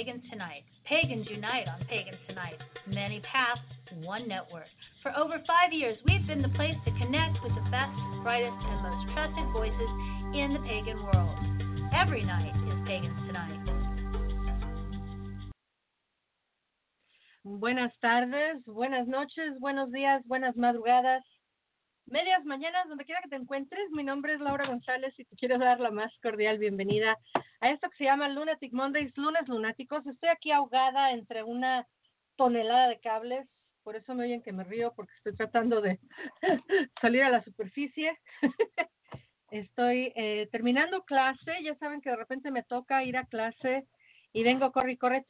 Pagans Tonight. Pagans unite on Pagans Tonight. Many paths, one network. For over five years, we've been the place to connect with the best, brightest, and most trusted voices in the pagan world. Every night is Pagans Tonight. Buenas tardes, buenas noches, buenos días, buenas madrugadas, medias mañanas, donde quiera que te encuentres. Mi nombre es Laura González y te quiero dar la más cordial bienvenida a esto que se llama Lunatic Mondays, lunes lunáticos. Estoy aquí ahogada entre una tonelada de cables, por eso me oyen que me río porque estoy tratando de salir a la superficie. Estoy eh, terminando clase, ya saben que de repente me toca ir a clase y vengo corre y corre.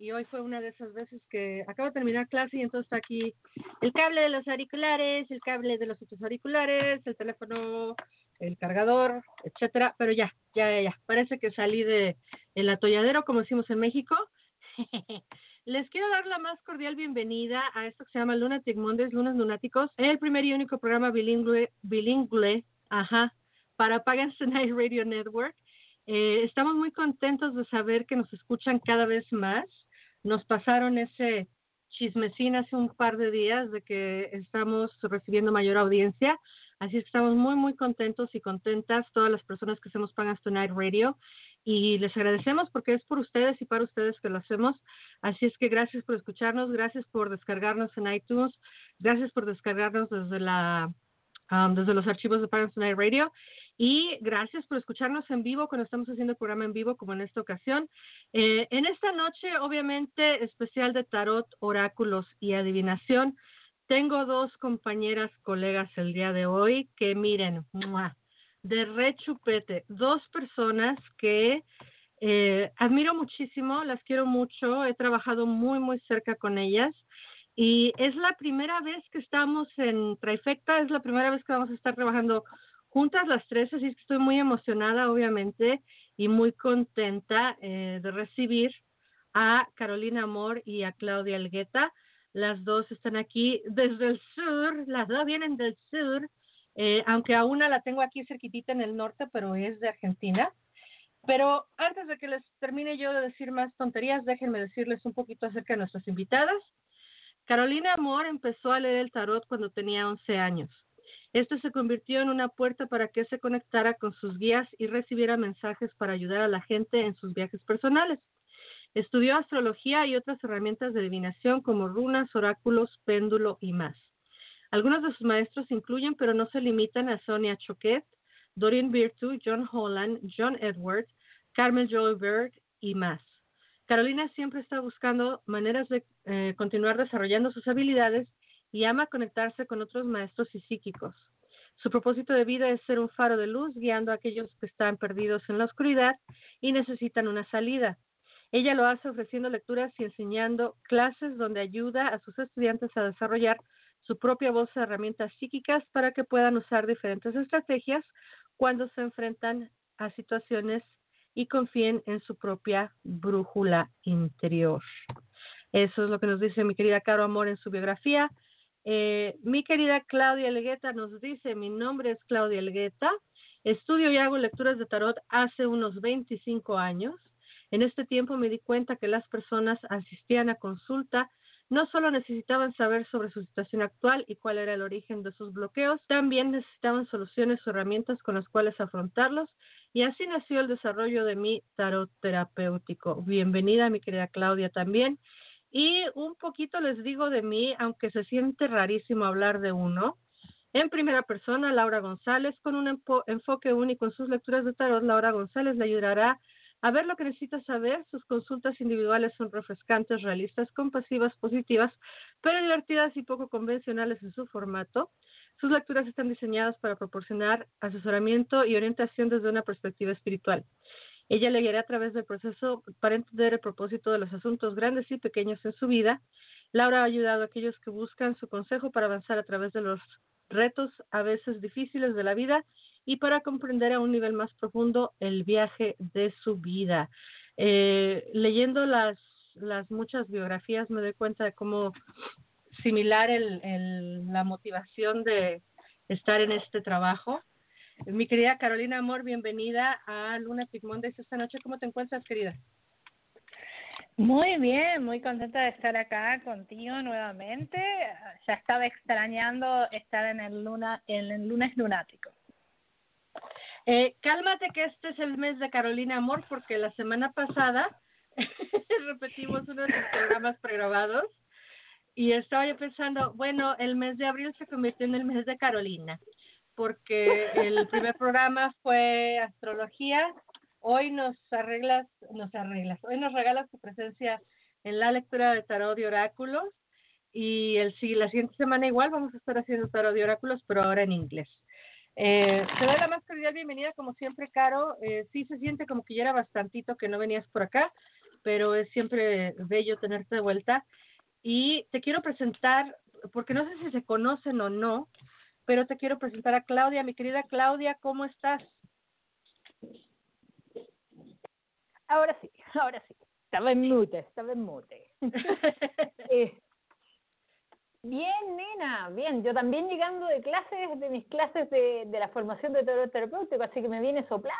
Y hoy fue una de esas veces que acabo de terminar clase y entonces está aquí el cable de los auriculares, el cable de los otros auriculares, el teléfono, el cargador, etcétera. Pero ya, ya, ya. Parece que salí de el atolladero, como decimos en México. Les quiero dar la más cordial bienvenida a esto que se llama Lunatic Mondays, Lunas Lunáticos, el primer y único programa bilingüe, bilingüe, ajá, para Pagans Tonight Radio Network. Eh, estamos muy contentos de saber que nos escuchan cada vez más. Nos pasaron ese chismecín hace un par de días de que estamos recibiendo mayor audiencia. Así que estamos muy, muy contentos y contentas todas las personas que hacemos Pagans Tonight Radio y les agradecemos porque es por ustedes y para ustedes que lo hacemos. Así es que gracias por escucharnos, gracias por descargarnos en iTunes, gracias por descargarnos desde la um, desde los archivos de Pagans Tonight Radio y gracias por escucharnos en vivo cuando estamos haciendo el programa en vivo como en esta ocasión. Eh, en esta noche, obviamente, especial de tarot, oráculos y adivinación. Tengo dos compañeras, colegas el día de hoy que miren, ¡mua! de rechupete, dos personas que eh, admiro muchísimo, las quiero mucho, he trabajado muy, muy cerca con ellas y es la primera vez que estamos en Trifecta, es la primera vez que vamos a estar trabajando juntas las tres, así que estoy muy emocionada, obviamente, y muy contenta eh, de recibir a Carolina Amor y a Claudia Algueta. Las dos están aquí desde el sur, las dos vienen del sur, eh, aunque a una la tengo aquí cerquitita en el norte, pero es de Argentina. Pero antes de que les termine yo de decir más tonterías, déjenme decirles un poquito acerca de nuestras invitadas. Carolina Amor empezó a leer el tarot cuando tenía 11 años. Esto se convirtió en una puerta para que se conectara con sus guías y recibiera mensajes para ayudar a la gente en sus viajes personales. Estudió astrología y otras herramientas de adivinación como runas, oráculos, péndulo y más. Algunos de sus maestros incluyen, pero no se limitan a Sonia Choquet, Dorian Virtue, John Holland, John Edward, Carmen Joyberg y más. Carolina siempre está buscando maneras de eh, continuar desarrollando sus habilidades y ama conectarse con otros maestros y psíquicos. Su propósito de vida es ser un faro de luz guiando a aquellos que están perdidos en la oscuridad y necesitan una salida. Ella lo hace ofreciendo lecturas y enseñando clases donde ayuda a sus estudiantes a desarrollar su propia voz de herramientas psíquicas para que puedan usar diferentes estrategias cuando se enfrentan a situaciones y confíen en su propia brújula interior. Eso es lo que nos dice mi querida Caro Amor en su biografía. Eh, mi querida Claudia Elgueta nos dice, mi nombre es Claudia Elgueta, estudio y hago lecturas de tarot hace unos 25 años. En este tiempo me di cuenta que las personas asistían a consulta no solo necesitaban saber sobre su situación actual y cuál era el origen de sus bloqueos, también necesitaban soluciones o herramientas con las cuales afrontarlos y así nació el desarrollo de mi tarot terapéutico. Bienvenida, mi querida Claudia, también. Y un poquito les digo de mí, aunque se siente rarísimo hablar de uno. En primera persona, Laura González, con un enfoque único en sus lecturas de tarot, Laura González le ayudará a ver lo que necesita saber. Sus consultas individuales son refrescantes, realistas, compasivas, positivas, pero divertidas y poco convencionales en su formato. Sus lecturas están diseñadas para proporcionar asesoramiento y orientación desde una perspectiva espiritual. Ella le guiará a través del proceso para entender el propósito de los asuntos grandes y pequeños en su vida. Laura ha ayudado a aquellos que buscan su consejo para avanzar a través de los retos a veces difíciles de la vida y para comprender a un nivel más profundo el viaje de su vida. Eh, leyendo las, las muchas biografías me doy cuenta de cómo similar el, el, la motivación de estar en este trabajo. Mi querida Carolina Amor, bienvenida a Luna Mondays esta noche. ¿Cómo te encuentras, querida? Muy bien, muy contenta de estar acá contigo nuevamente. Ya estaba extrañando estar en el luna, en el lunes lunático. Eh, cálmate que este es el mes de Carolina Amor porque la semana pasada repetimos uno de los programas pregrabados y estaba yo pensando, bueno, el mes de abril se convirtió en el mes de Carolina porque el primer programa fue astrología. Hoy nos arreglas, nos arreglas, hoy nos regalas tu presencia en la lectura de tarot de oráculos y el la siguiente semana igual vamos a estar haciendo tarot de oráculos, pero ahora en inglés. Eh, te doy la más cordial bienvenida, como siempre, Caro. Eh, sí se siente como que ya era bastantito que no venías por acá, pero es siempre bello tenerte de vuelta. Y te quiero presentar, porque no sé si se conocen o no, pero te quiero presentar a Claudia. Mi querida Claudia, ¿cómo estás? Ahora sí, ahora sí. Estaba en mute, estaba en mute. eh, Bien, nena, bien. Yo también llegando de clases, de mis clases de, de la formación de tarot terapéutico, así que me viene soplar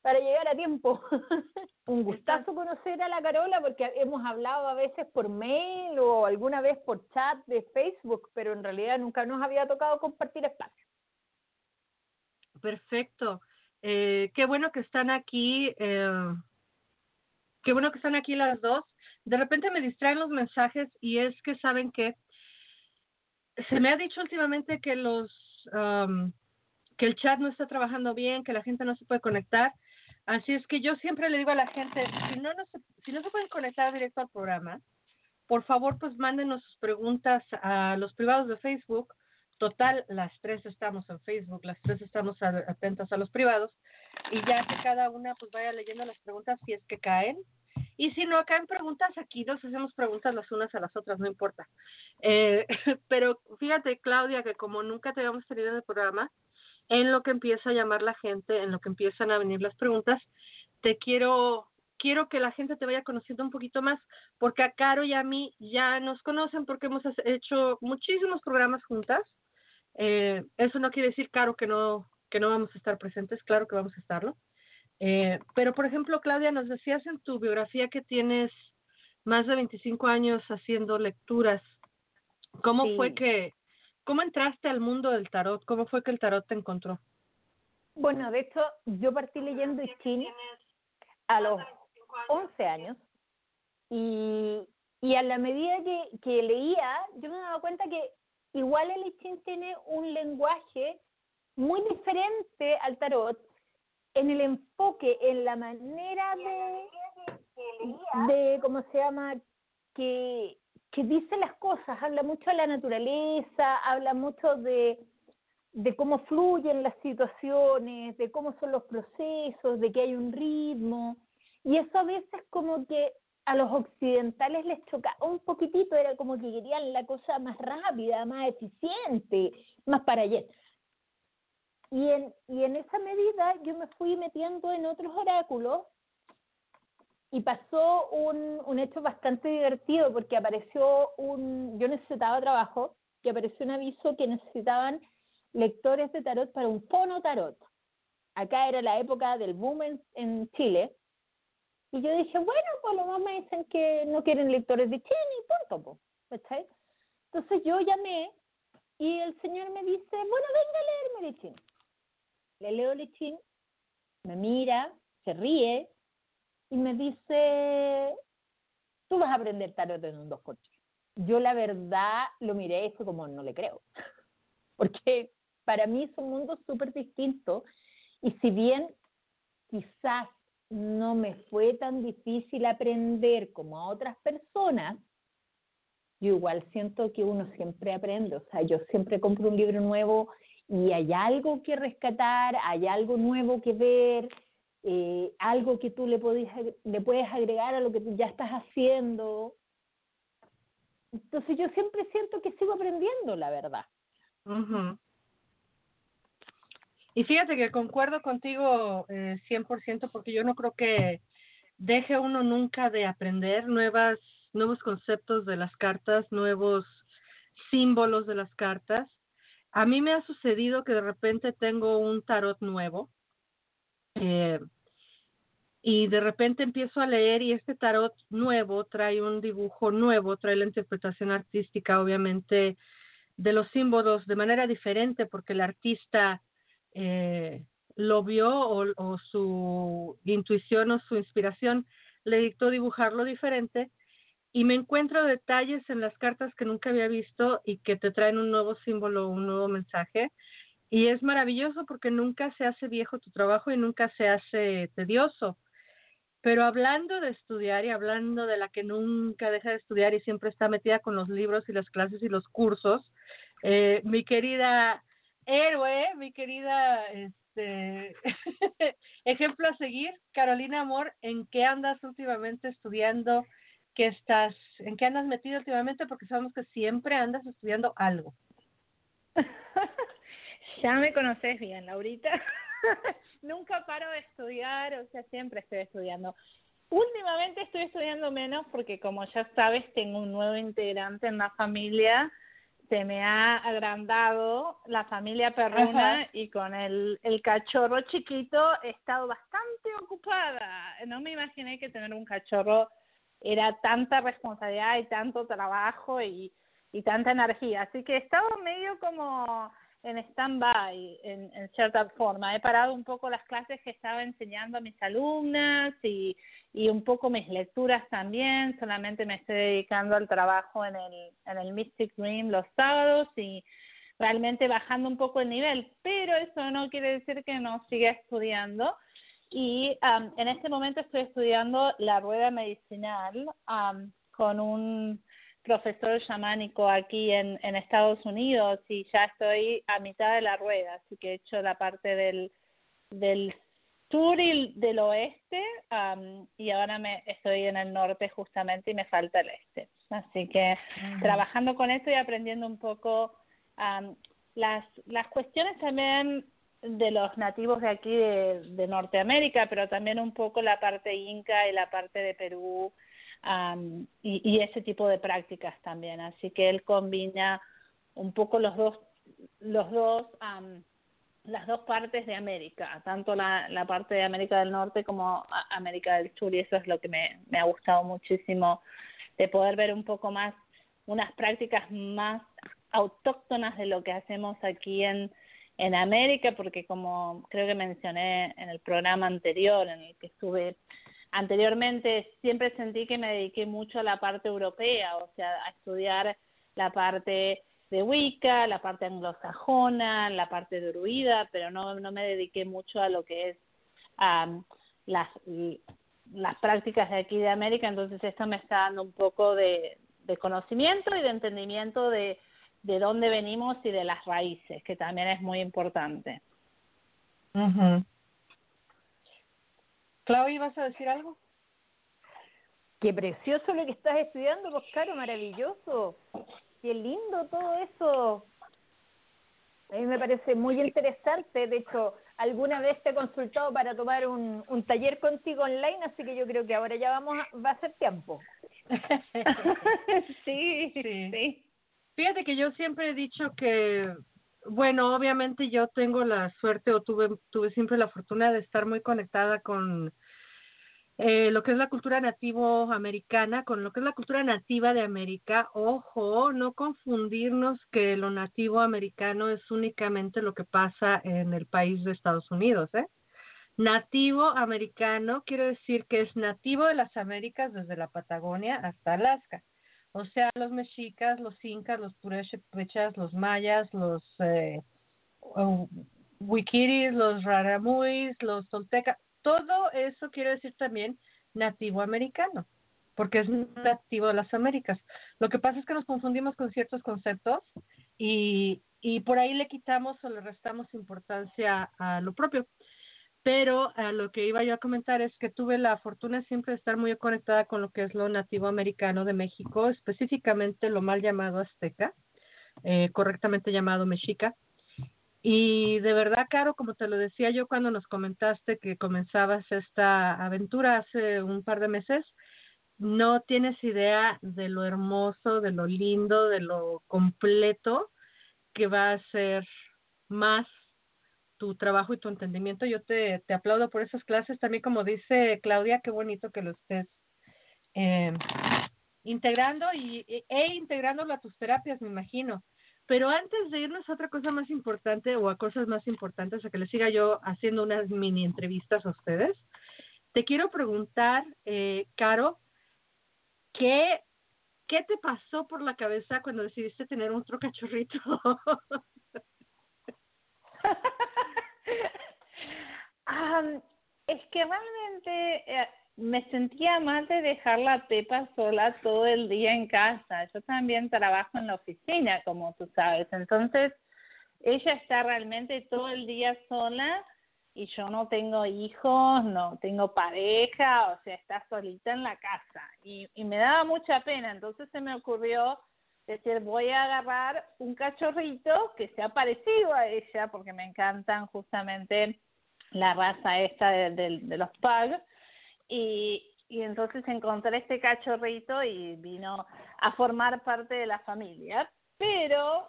para llegar a tiempo. Un gustazo conocer a la Carola porque hemos hablado a veces por mail o alguna vez por chat de Facebook, pero en realidad nunca nos había tocado compartir espacio. Perfecto. Eh, qué bueno que están aquí. Eh, qué bueno que están aquí las dos. De repente me distraen los mensajes y es que saben que se me ha dicho últimamente que los um, que el chat no está trabajando bien, que la gente no se puede conectar. Así es que yo siempre le digo a la gente, si no, no se, si no se pueden conectar directo al programa, por favor, pues mándenos sus preguntas a los privados de Facebook. Total, las tres estamos en Facebook, las tres estamos atentas a los privados y ya que cada una pues vaya leyendo las preguntas si es que caen y si no, acá en preguntas, aquí nos hacemos preguntas las unas a las otras, no importa. Eh, pero fíjate, Claudia, que como nunca te habíamos tenido en el programa, en lo que empieza a llamar la gente, en lo que empiezan a venir las preguntas, te quiero quiero que la gente te vaya conociendo un poquito más, porque a Caro y a mí ya nos conocen porque hemos hecho muchísimos programas juntas. Eh, eso no quiere decir, Caro, que no, que no vamos a estar presentes, claro que vamos a estarlo. Eh, pero, por ejemplo, Claudia, nos decías en tu biografía que tienes más de 25 años haciendo lecturas. ¿Cómo fue que, cómo entraste al mundo del tarot? ¿Cómo fue que el tarot te encontró? Bueno, de hecho, yo partí leyendo I a los 11 años y, y a la medida que, que leía, yo me daba cuenta que igual el I tiene un lenguaje muy diferente al tarot en el enfoque, en la manera de, de ¿cómo se llama? Que, que dice las cosas, habla mucho de la naturaleza, habla mucho de, de cómo fluyen las situaciones, de cómo son los procesos, de que hay un ritmo. Y eso a veces como que a los occidentales les choca un poquitito, era como que querían la cosa más rápida, más eficiente, más para allá. Y en, y en esa medida yo me fui metiendo en otros oráculos y pasó un, un hecho bastante divertido porque apareció un, yo necesitaba trabajo y apareció un aviso que necesitaban lectores de tarot para un fono tarot. Acá era la época del boom en, Chile. Y yo dije, bueno, pues lo más me dicen que no quieren lectores de Chile y punto. Pues, Entonces yo llamé y el señor me dice, bueno, venga a leerme de Chile le leo Lichín, me mira, se ríe y me dice, tú vas a aprender tarot en un dos coches. Yo la verdad lo miré y fue como, no le creo, porque para mí es un mundo súper distinto y si bien quizás no me fue tan difícil aprender como a otras personas, yo igual siento que uno siempre aprende, o sea, yo siempre compro un libro nuevo y hay algo que rescatar, hay algo nuevo que ver, eh, algo que tú le, podías, le puedes agregar a lo que ya estás haciendo. Entonces yo siempre siento que sigo aprendiendo, la verdad. Ujú. Y fíjate que concuerdo contigo eh, 100% porque yo no creo que deje uno nunca de aprender nuevas nuevos conceptos de las cartas, nuevos símbolos de las cartas. A mí me ha sucedido que de repente tengo un tarot nuevo eh, y de repente empiezo a leer y este tarot nuevo trae un dibujo nuevo, trae la interpretación artística obviamente de los símbolos de manera diferente porque el artista eh, lo vio o, o su intuición o su inspiración le dictó dibujarlo diferente y me encuentro detalles en las cartas que nunca había visto y que te traen un nuevo símbolo, un nuevo mensaje. Y es maravilloso porque nunca se hace viejo tu trabajo y nunca se hace tedioso. Pero hablando de estudiar y hablando de la que nunca deja de estudiar y siempre está metida con los libros y las clases y los cursos, eh, mi querida héroe, mi querida este, ejemplo a seguir, Carolina Amor, ¿en qué andas últimamente estudiando? ¿Qué estás, en qué andas metido últimamente? Porque sabemos que siempre andas estudiando algo. ya me conoces bien, Laurita. Nunca paro de estudiar, o sea, siempre estoy estudiando. Últimamente estoy estudiando menos porque, como ya sabes, tengo un nuevo integrante en la familia. Se me ha agrandado la familia perruna Ajá. y con el, el cachorro chiquito he estado bastante ocupada. No me imaginé que tener un cachorro era tanta responsabilidad y tanto trabajo y, y tanta energía. Así que he estado medio como en stand-by, en, en cierta forma. He parado un poco las clases que estaba enseñando a mis alumnas y, y un poco mis lecturas también. Solamente me estoy dedicando al trabajo en el, en el Mystic Dream los sábados y realmente bajando un poco el nivel. Pero eso no quiere decir que no siga estudiando. Y um, en este momento estoy estudiando la rueda medicinal um, con un profesor chamánico aquí en, en Estados Unidos y ya estoy a mitad de la rueda, así que he hecho la parte del, del sur y del oeste um, y ahora me estoy en el norte justamente y me falta el este. Así que trabajando con esto y aprendiendo un poco um, las, las cuestiones también de los nativos de aquí de, de Norteamérica, pero también un poco la parte inca y la parte de Perú um, y, y ese tipo de prácticas también. Así que él combina un poco los dos, los dos, um, las dos partes de América, tanto la, la parte de América del Norte como América del Sur, y eso es lo que me, me ha gustado muchísimo de poder ver un poco más unas prácticas más autóctonas de lo que hacemos aquí en, en América, porque como creo que mencioné en el programa anterior en el que estuve anteriormente, siempre sentí que me dediqué mucho a la parte europea, o sea, a estudiar la parte de Wicca, la parte anglosajona, la parte druida, pero no, no me dediqué mucho a lo que es um, las, las prácticas de aquí de América, entonces esto me está dando un poco de, de conocimiento y de entendimiento de, de dónde venimos y de las raíces, que también es muy importante. Ujú. Clau, ¿vas a decir algo? Qué precioso lo que estás estudiando, pues Caro, maravilloso. Qué lindo todo eso. A mí me parece muy interesante. De hecho, alguna vez te he consultado para tomar un, un taller contigo online, así que yo creo que ahora ya vamos a, va a ser tiempo. sí, Sí. sí. Fíjate que yo siempre he dicho que, bueno, obviamente yo tengo la suerte o tuve, tuve siempre la fortuna de estar muy conectada con eh, lo que es la cultura nativo americana, con lo que es la cultura nativa de América. Ojo, no confundirnos que lo nativo americano es únicamente lo que pasa en el país de Estados Unidos, ¿eh? Nativo americano quiere decir que es nativo de las Américas desde la Patagonia hasta Alaska. O sea, los mexicas, los incas, los purépechas, los mayas, los eh, uh, wikiris, los raramuis, los toltecas, todo eso quiere decir también nativo americano, porque es nativo de las Américas. Lo que pasa es que nos confundimos con ciertos conceptos y, y por ahí le quitamos o le restamos importancia a lo propio. Pero a lo que iba yo a comentar es que tuve la fortuna siempre de estar muy conectada con lo que es lo nativo americano de México, específicamente lo mal llamado azteca, eh, correctamente llamado mexica. Y de verdad, Caro, como te lo decía yo cuando nos comentaste que comenzabas esta aventura hace un par de meses, no tienes idea de lo hermoso, de lo lindo, de lo completo que va a ser más tu trabajo y tu entendimiento. Yo te, te aplaudo por esas clases. También como dice Claudia, qué bonito que lo estés eh, integrando y, e integrándolo a tus terapias, me imagino. Pero antes de irnos a otra cosa más importante o a cosas más importantes, a que les siga yo haciendo unas mini entrevistas a ustedes, te quiero preguntar, eh, Caro, ¿qué, ¿qué te pasó por la cabeza cuando decidiste tener otro cachorrito? es que realmente eh, me sentía mal de dejar la Pepa sola todo el día en casa. Yo también trabajo en la oficina, como tú sabes. Entonces, ella está realmente todo el día sola y yo no tengo hijos, no tengo pareja, o sea, está solita en la casa. Y, y me daba mucha pena. Entonces se me ocurrió decir, voy a agarrar un cachorrito que sea parecido a ella, porque me encantan justamente la raza esta de, de, los pugs y, y entonces encontré este cachorrito y vino a formar parte de la familia, pero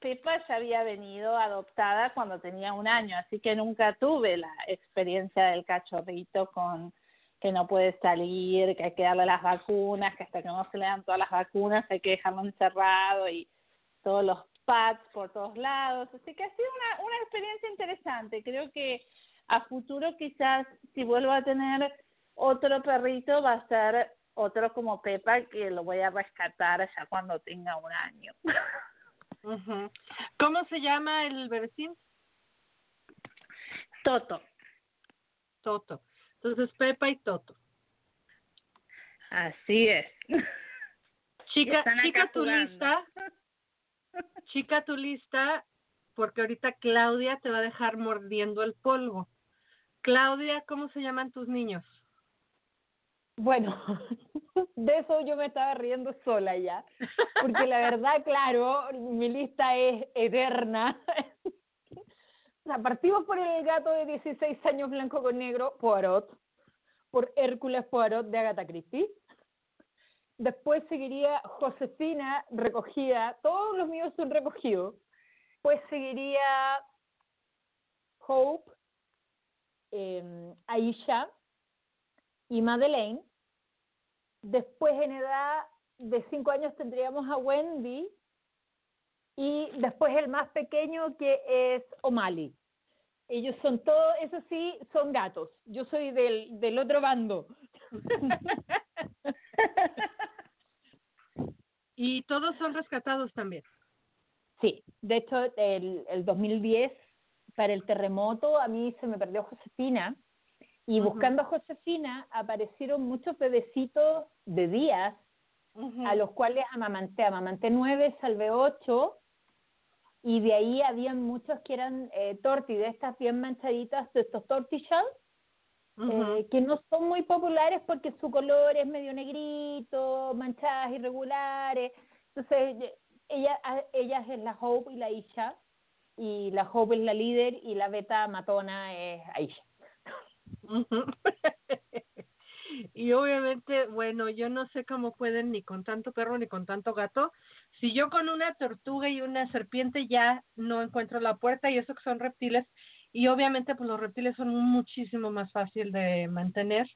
Pepa ya había venido adoptada cuando tenía un año, así que nunca tuve la experiencia del cachorrito con que no puede salir, que hay que darle las vacunas, que hasta que no se le dan todas las vacunas hay que dejarlo encerrado y todos los pads por todos lados. Así que ha sido una, una experiencia interesante. Creo que a futuro quizás si vuelvo a tener otro perrito va a ser otro como Pepa que lo voy a rescatar ya cuando tenga un año. ¿Cómo se llama el bebecín? Toto. Toto. Entonces Pepa y Toto. Así es. Chica, chica tu lista. Chica tu lista, porque ahorita Claudia te va a dejar mordiendo el polvo. Claudia, ¿cómo se llaman tus niños? Bueno, de eso yo me estaba riendo sola ya, porque la verdad, claro, mi lista es eterna. O sea, partimos por el gato de 16 años blanco con negro, Poirot, por Hércules Poirot de Agatha Christie. Después seguiría Josefina, recogida, todos los míos son recogidos. Pues seguiría Hope, eh, Aisha, y Madeleine. Después en edad de cinco años tendríamos a Wendy y después el más pequeño que es O'Malley. Ellos son todos, eso sí, son gatos. Yo soy del, del otro bando. y todos son rescatados también. Sí, de hecho, el, el 2010, para el terremoto, a mí se me perdió Josefina y buscando a Josefina aparecieron muchos bebecitos de días a los cuales amamanté. Amamanté nueve, salvé ocho. Y de ahí habían muchos que eran eh, torti, de estas bien manchaditas, de estos tortillas, eh, que no son muy populares porque su color es medio negrito, manchadas irregulares. Entonces, ella, ellas es la Hope y la Isha, y la Hope es la líder y la beta matona es Aisha. y obviamente, bueno, yo no sé cómo pueden ni con tanto perro ni con tanto gato. Si yo con una tortuga y una serpiente ya no encuentro la puerta y eso que son reptiles y obviamente pues los reptiles son muchísimo más fácil de mantener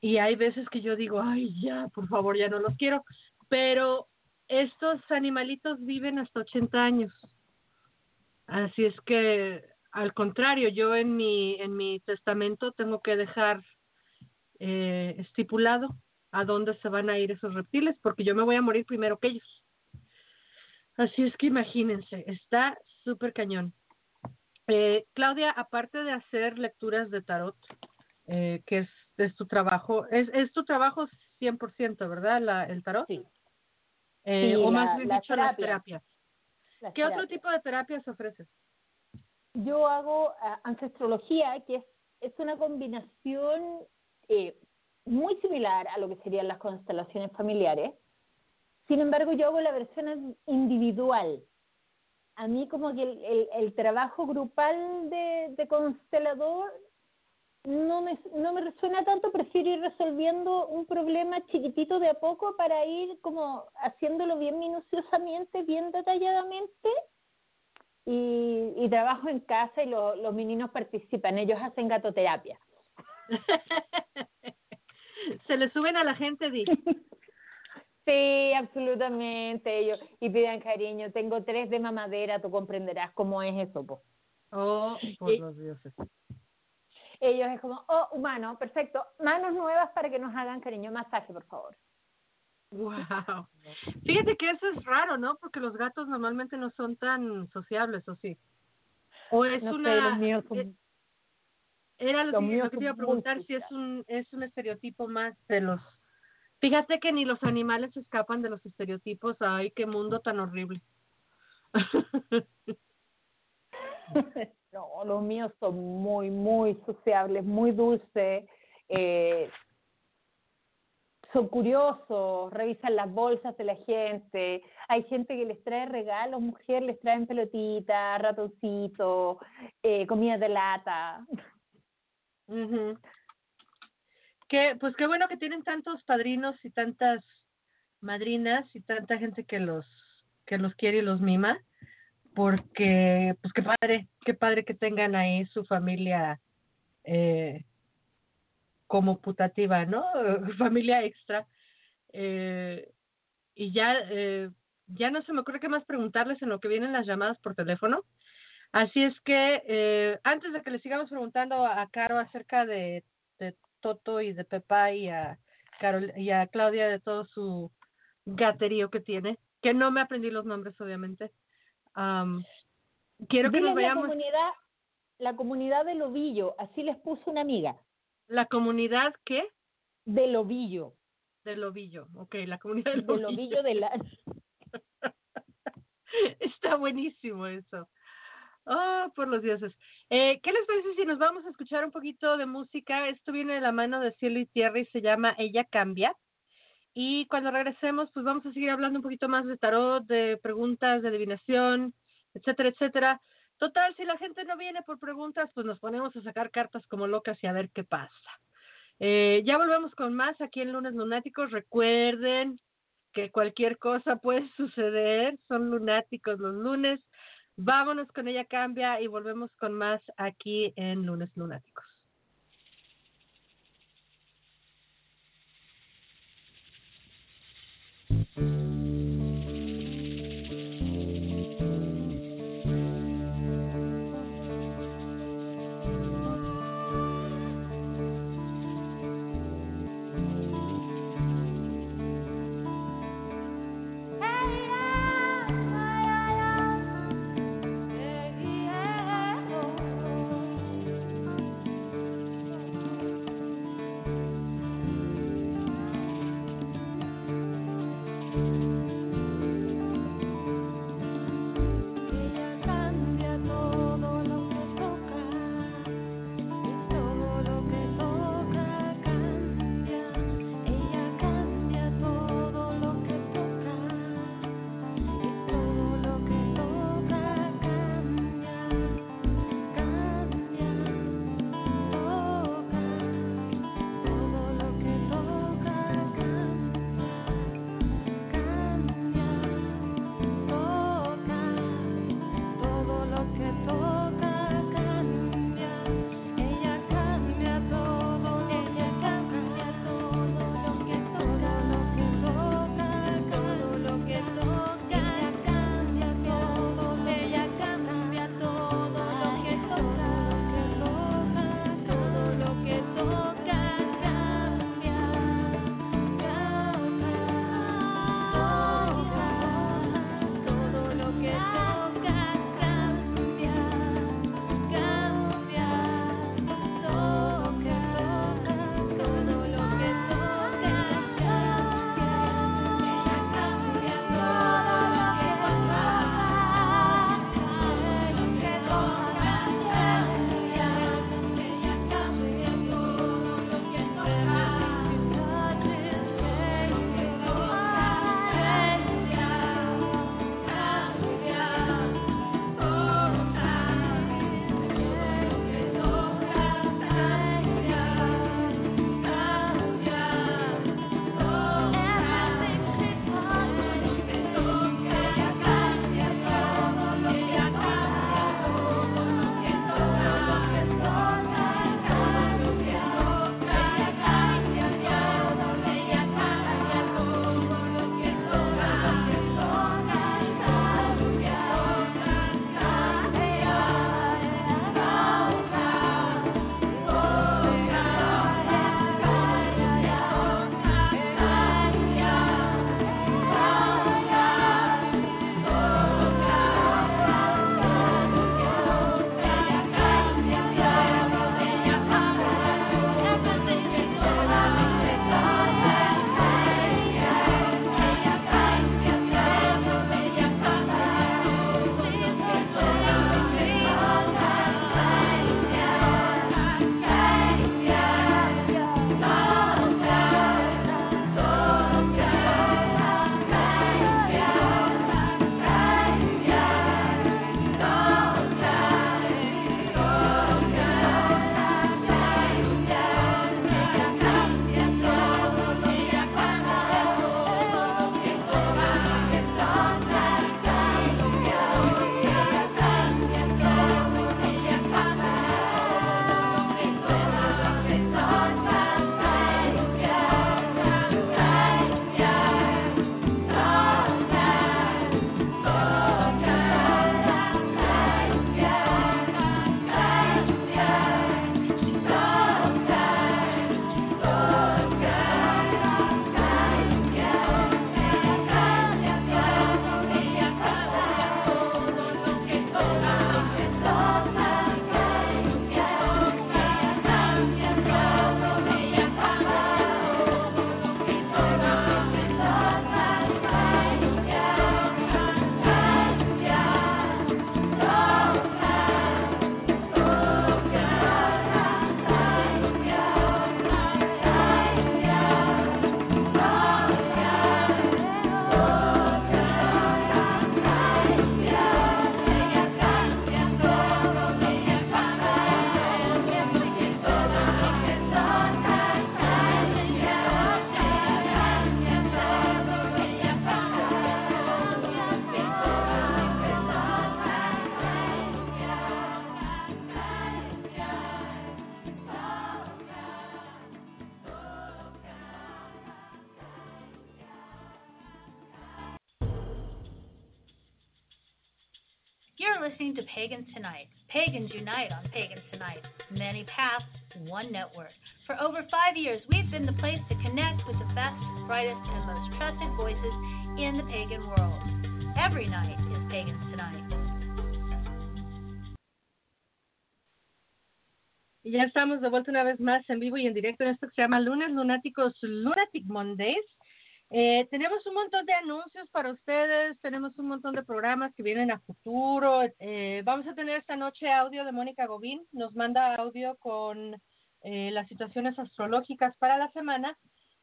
y hay veces que yo digo, ay ya, por favor, ya no los quiero, pero estos animalitos viven hasta 80 años. Así es que al contrario, yo en mi, en mi testamento tengo que dejar eh, estipulado a dónde se van a ir esos reptiles, porque yo me voy a morir primero que ellos. Así es que imagínense, está súper cañón. Eh, Claudia, aparte de hacer lecturas de tarot, eh, que es, es, tu trabajo, es, es tu trabajo 100%, ¿verdad? La, el tarot. Sí. Eh, o más bien dicho, las terapias. Las ¿Qué terapias. otro tipo de terapias ofreces? yo hago uh, ancestrología, que es es una combinación eh, muy similar a lo que serían las constelaciones familiares. Sin embargo, yo hago la versión individual. A mí como que el, el, el trabajo grupal de, de constelador no me, no me resuena tanto, prefiero ir resolviendo un problema chiquitito de a poco para ir como haciéndolo bien minuciosamente, bien detalladamente. Y, y trabajo en casa y lo, los meninos participan, ellos hacen gatoterapia. Se le suben a la gente, Di. Sí, absolutamente. Ellos y pidan cariño. Tengo tres de mamadera, tú comprenderás cómo es eso, po. Oh, por los dioses. Ellos es como, oh, humano, perfecto. Manos nuevas para que nos hagan cariño. Masaje, por favor. Wow. Fíjate que eso es raro, ¿no? Porque los gatos normalmente no son tan sociables, ¿o sí? O es No sé, una... los míos son- eh, Era lo los que, lo que te iba a preguntar si es un, es un estereotipo más de los... Fíjate que ni los animales escapan de los estereotipos. Ay, qué mundo tan horrible. No, los míos son muy, muy sociables, muy dulces. Eh, son curiosos, revisan las bolsas de la gente. Hay gente que les trae regalos, mujeres les traen pelotitas, ratoncitos, eh, comida de lata. Ujú. Que, pues qué bueno que tienen tantos padrinos y tantas madrinas y tanta gente que los que los quiere y los mima, porque pues qué padre, qué padre que tengan ahí su familia eh, como putativa, ¿no? familia extra. Eh, y ya eh, ya no se me ocurre qué más preguntarles en lo que vienen las llamadas por teléfono. Así es que eh, antes de que le sigamos preguntando a Caro acerca de, Toto y de Pepa y a Carol y a Claudia de todo su gaterío que tiene, que no me aprendí los nombres obviamente. Quiero que nos la veamos comunidad, la comunidad del ovillo, así les puso una amiga, la comunidad que del ovillo, del ovillo, ok, la comunidad del, del ovillo de la... Está buenísimo eso. Oh, por los dioses. Eh, ¿Qué les parece si nos vamos a escuchar un poquito de música? Esto viene de la mano de cielo y tierra y se llama Ella Cambia. Y cuando regresemos, pues vamos a seguir hablando un poquito más de tarot, de preguntas, de adivinación, etcétera, etcétera. Total, si la gente no viene por preguntas, pues nos ponemos a sacar cartas como locas y a ver qué pasa. Eh, ya volvemos con más aquí en Lunes Lunáticos. Recuerden que cualquier cosa puede suceder. Son lunáticos los lunes. Vámonos con ella cambia y volvemos con más aquí en Lunes Lunáticos. Vuelta una vez más en vivo y en directo en esto que se llama Lunes Lunáticos Lunatic Mondays. Eh, tenemos un montón de anuncios para ustedes, tenemos un montón de programas que vienen a futuro. Eh, vamos a tener esta noche audio de Mónica Gobín, nos manda audio con eh, las situaciones astrológicas para la semana,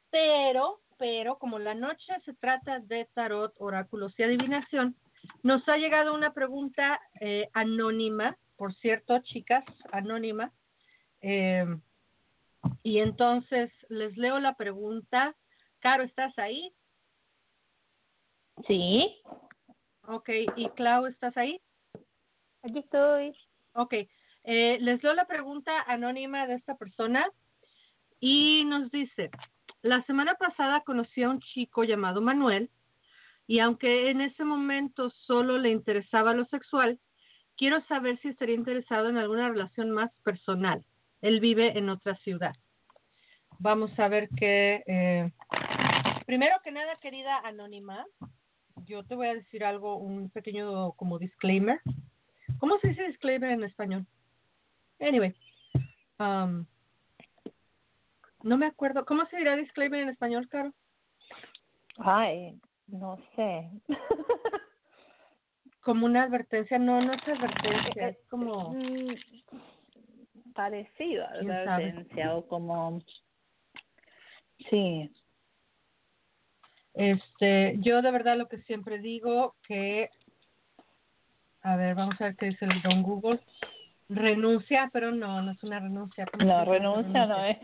pero, pero como la noche se trata de tarot, oráculos y adivinación, nos ha llegado una pregunta eh, anónima, por cierto, chicas, anónima. Eh, y entonces les leo la pregunta. Caro, ¿estás ahí? Sí, Ok, ¿y Clau, estás ahí? aquí estoy. Ok, eh, les leo la pregunta anónima de esta persona y nos dice, la semana pasada conocí a un chico llamado Manuel y aunque en ese momento solo le interesaba lo sexual, quiero saber si estaría interesado en alguna relación más personal. Él vive en otra ciudad. Vamos a ver qué... eh, Primero que nada, querida Anónima, yo te voy a decir algo, un pequeño como disclaimer. ¿Cómo se dice disclaimer en español? Anyway, um, no me acuerdo. ¿Cómo se dirá disclaimer en español, Caro? Ay, no sé. Como una advertencia. No, no es advertencia. Es como... Parecido a ¿Quién la sabe? advertencia o como... Sí. Este, yo de verdad lo que siempre digo que, a ver, vamos a ver qué dice el don Google. Renuncia, pero no, no es una renuncia. ¿Cómo se No, renuncia no es.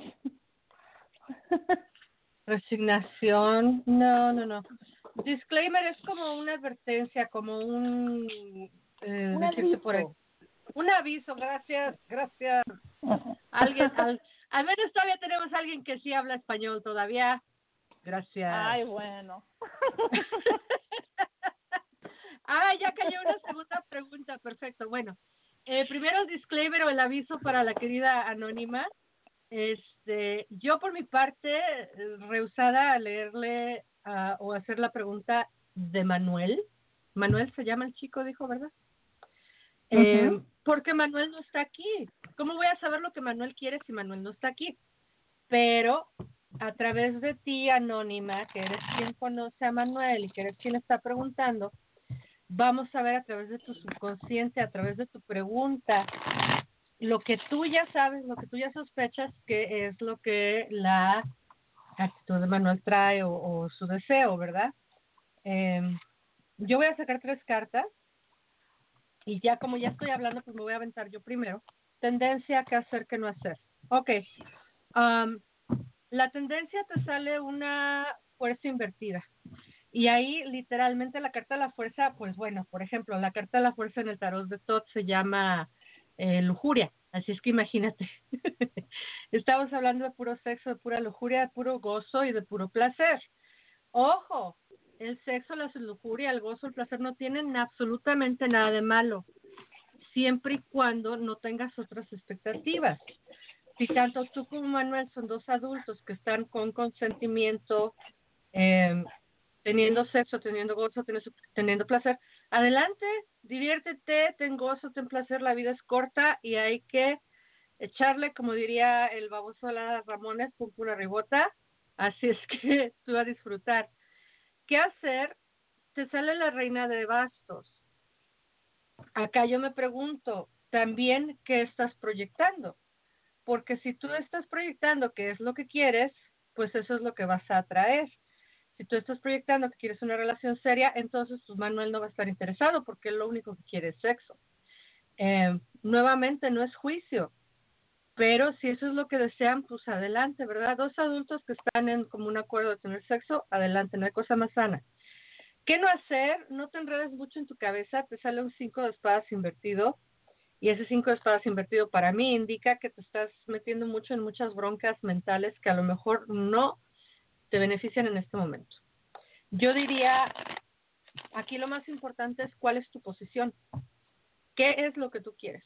Resignación, no, no, no. Disclaimer es como una advertencia, como un, eh, por ahí. Un aviso, gracias, gracias. Alguien, al, al menos todavía tenemos a alguien que sí habla español todavía. Gracias. Ay, bueno. ah, ya cayó una segunda pregunta, perfecto. Bueno, eh, primero disclaimer o el aviso para la querida anónima. Este, yo por mi parte eh, rehusada a leerle ah, o hacer la pregunta de Manuel. Manuel se llama el chico, dijo, ¿verdad? Eh, Ujú. Porque Manuel no está aquí. ¿Cómo voy a saber lo que Manuel quiere si Manuel no está aquí? Pero a través de ti, Anónima, que eres quien conoce a Manuel y que eres quien está preguntando, vamos a ver a través de tu subconsciente, a través de tu pregunta, lo que tú ya sabes, lo que tú ya sospechas que es lo que la actitud de Manuel trae o, o su deseo, ¿verdad? Em, yo voy a sacar tres cartas y ya como ya estoy hablando, pues me voy a aventar yo primero. Tendencia, qué hacer, qué no hacer. Ok. Am, la tendencia te sale una fuerza invertida. Y ahí literalmente la carta de la fuerza, pues bueno, por ejemplo, la carta de la fuerza en el tarot de Tot se llama eh, lujuria. Así es que imagínate. Estamos hablando de puro sexo, de pura lujuria, de puro gozo y de puro placer. Ojo, el sexo, la lujuria, el gozo, el placer no tienen absolutamente nada de malo, siempre y cuando no tengas otras expectativas. Si tanto tú como Manuel son dos adultos que están con consentimiento, eh, teniendo sexo, teniendo gozo, teniendo, teniendo placer, adelante, diviértete, ten gozo, ten placer, la vida es corta y hay que echarle, como diría el baboso de las Ramones, pum pura ribota, así es que tú a disfrutar. ¿Qué hacer? Te sale la reina de bastos. Acá yo me pregunto, también, ¿qué estás proyectando? Porque si tú estás proyectando qué es lo que quieres, pues eso es lo que vas a atraer. Si tú estás proyectando que quieres una relación seria, entonces pues Manuel no va a estar interesado porque lo único que quiere es sexo. Eh, nuevamente, no es juicio, pero si eso es lo que desean, pues adelante, ¿verdad? Dos adultos que están en común acuerdo de tener sexo, adelante, no hay cosa más sana. ¿Qué no hacer? No te enredes mucho en tu cabeza, te sale un cinco de espadas invertido y ese cinco de espadas invertido para mí indica que te estás metiendo mucho en muchas broncas mentales que a lo mejor no te benefician en este momento. Yo diría, aquí lo más importante es cuál es tu posición. ¿Qué es lo que tú quieres?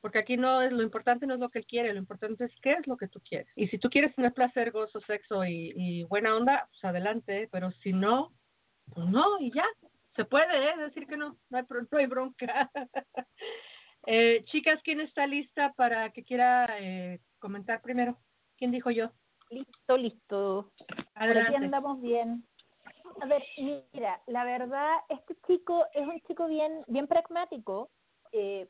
Porque aquí no es lo importante no es lo que él quiere, lo importante es qué es lo que tú quieres. Y si tú quieres tener placer, gozo, sexo y, y buena onda, pues adelante, pero si no, pues no, y ya. Se puede, ¿eh? Decir que no, no hay, no hay bronca. eh, chicas, ¿quién está lista para que quiera eh, comentar primero? ¿Quién dijo yo? Listo, listo. Por aquí Adelante. andamos bien. A ver, mira, la verdad, este chico es un chico bien, bien pragmático. Eh,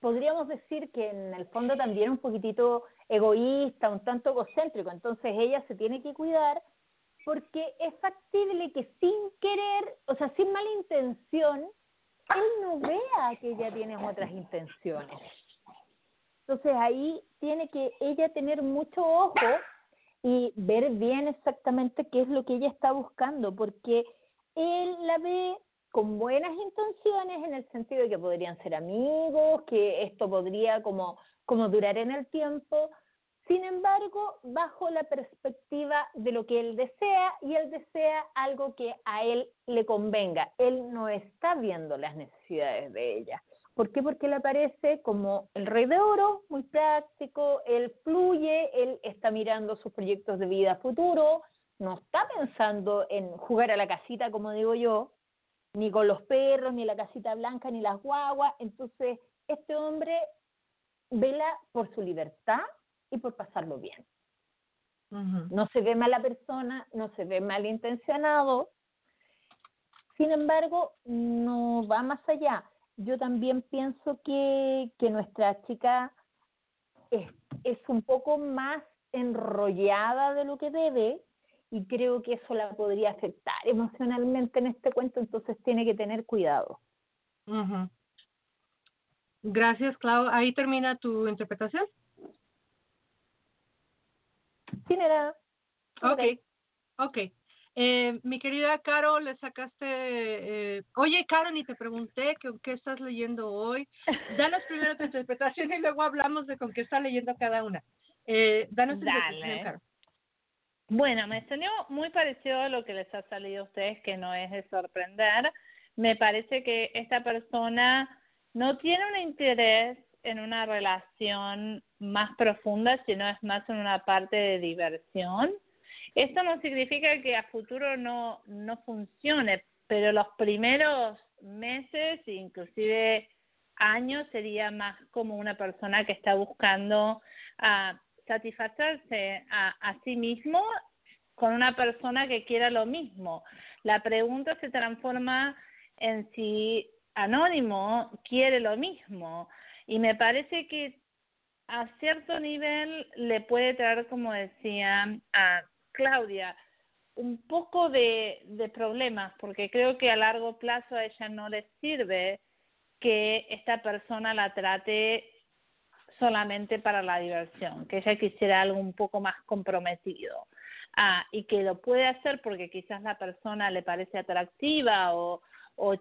podríamos decir que en el fondo también un poquitito egoísta, un tanto egocéntrico. Entonces ella se tiene que cuidar porque es factible que sin querer, o sea, sin mala intención, él no vea que ella tiene otras intenciones. Entonces ahí tiene que ella tener mucho ojo y ver bien exactamente qué es lo que ella está buscando, porque él la ve con buenas intenciones en el sentido de que podrían ser amigos, que esto podría como, como durar en el tiempo, sin embargo, bajo la perspectiva de lo que él desea y él desea algo que a él le convenga. Él no está viendo las necesidades de ella. ¿Por qué? Porque le parece como el rey de oro, muy práctico, él fluye, él está mirando sus proyectos de vida futuro, no está pensando en jugar a la casita, como digo yo, ni con los perros, ni la casita blanca, ni las guaguas. Entonces, este hombre vela por su libertad y por pasarlo bien. No se ve mala persona, no se ve malintencionado. Sin embargo, no va más allá. Yo también pienso que, que nuestra chica es, es un poco más enrollada de lo que debe y creo que eso la podría afectar emocionalmente en este cuento, entonces tiene que tener cuidado. Gracias, Clau. Ahí termina tu interpretación. Sin edad. Ok, ok. Eh, mi querida Caro, le sacaste... eh, Oye, Caro, ni te pregunté que, qué estás leyendo hoy. Danos primero tu interpretación y luego hablamos de con qué está leyendo cada una. Eh, danos tu interpretación, Caro. Bueno, me salió muy parecido a lo que les ha salido a ustedes, que no es de sorprender. Me parece que esta persona no tiene un interés en una relación más profunda, sino es más en una parte de diversión. Esto no significa que a futuro no, no funcione, pero los primeros meses, inclusive años, sería más como una persona que está buscando ah, satisfacerse a, a sí mismo con una persona que quiera lo mismo. La pregunta se transforma en si Anónimo quiere lo mismo. Y me parece que a cierto nivel le puede traer, como decía a Claudia, un poco de, de problemas, porque creo que a largo plazo a ella no le sirve que esta persona la trate solamente para la diversión, que ella quisiera algo un poco más comprometido. Ah, y que lo puede hacer porque quizás la persona le parece atractiva o,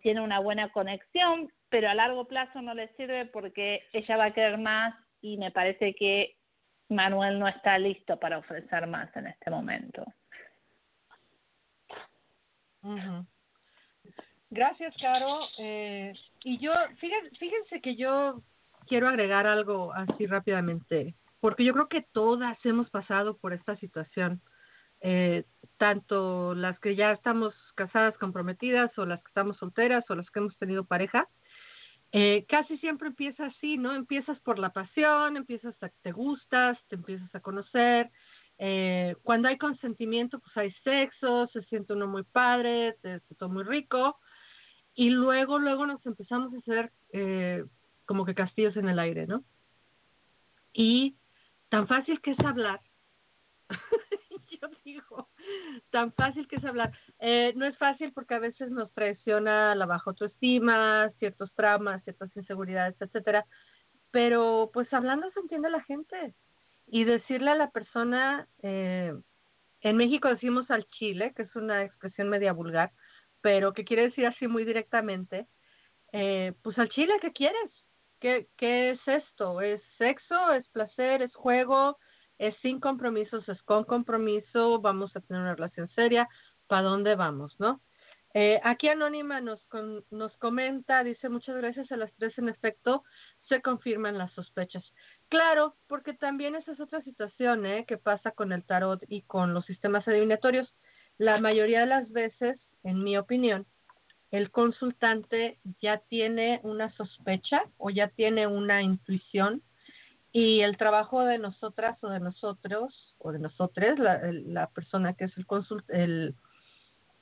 tiene una buena conexión, pero a largo plazo no le sirve porque ella va a querer más y me parece que Manuel no está listo para ofrecer más en este momento. Gracias, Caro. Eh, y yo, fíjense, fíjense que yo quiero agregar algo así rápidamente, porque yo creo que todas hemos pasado por esta situación, eh, tanto las que ya estamos casadas, comprometidas, o las que estamos solteras, o las que hemos tenido pareja. Eh, casi siempre empieza así, ¿no? Empiezas por la pasión, empiezas a te gustas, te empiezas a conocer, eh, cuando hay consentimiento, pues hay sexo, se siente uno muy padre, te, te todo muy rico, y luego, luego nos empezamos a hacer eh, como que castillos en el aire, ¿no? Y tan fácil que es hablar, yo digo, tan fácil que es hablar. Eh, no es fácil porque a veces nos traiciona la baja autoestima, ciertos traumas, ciertas inseguridades, etcétera, pero pues hablando se entiende la gente y decirle a la persona, eh, en México decimos al chile, que es una expresión media vulgar, pero que quiere decir así muy directamente, eh, pues al chile, ¿qué quieres? ¿Qué, ¿Qué es esto? ¿Es sexo? ¿Es placer? ¿Es juego? ¿Es sin compromisos? ¿Es con compromiso? ¿Vamos a tener una relación seria? ¿Para dónde vamos? ¿No? Eh, aquí Anónima nos, nos comenta, dice muchas gracias a las tres, en efecto, se confirman las sospechas. Claro, porque también esa es otra situación ¿eh? que pasa con el tarot y con los sistemas adivinatorios. La mayoría de las veces, en mi opinión, el consultante ya tiene una sospecha o ya tiene una intuición y el trabajo de nosotras o de nosotros o de nosotros, la, la persona que es el consult, el,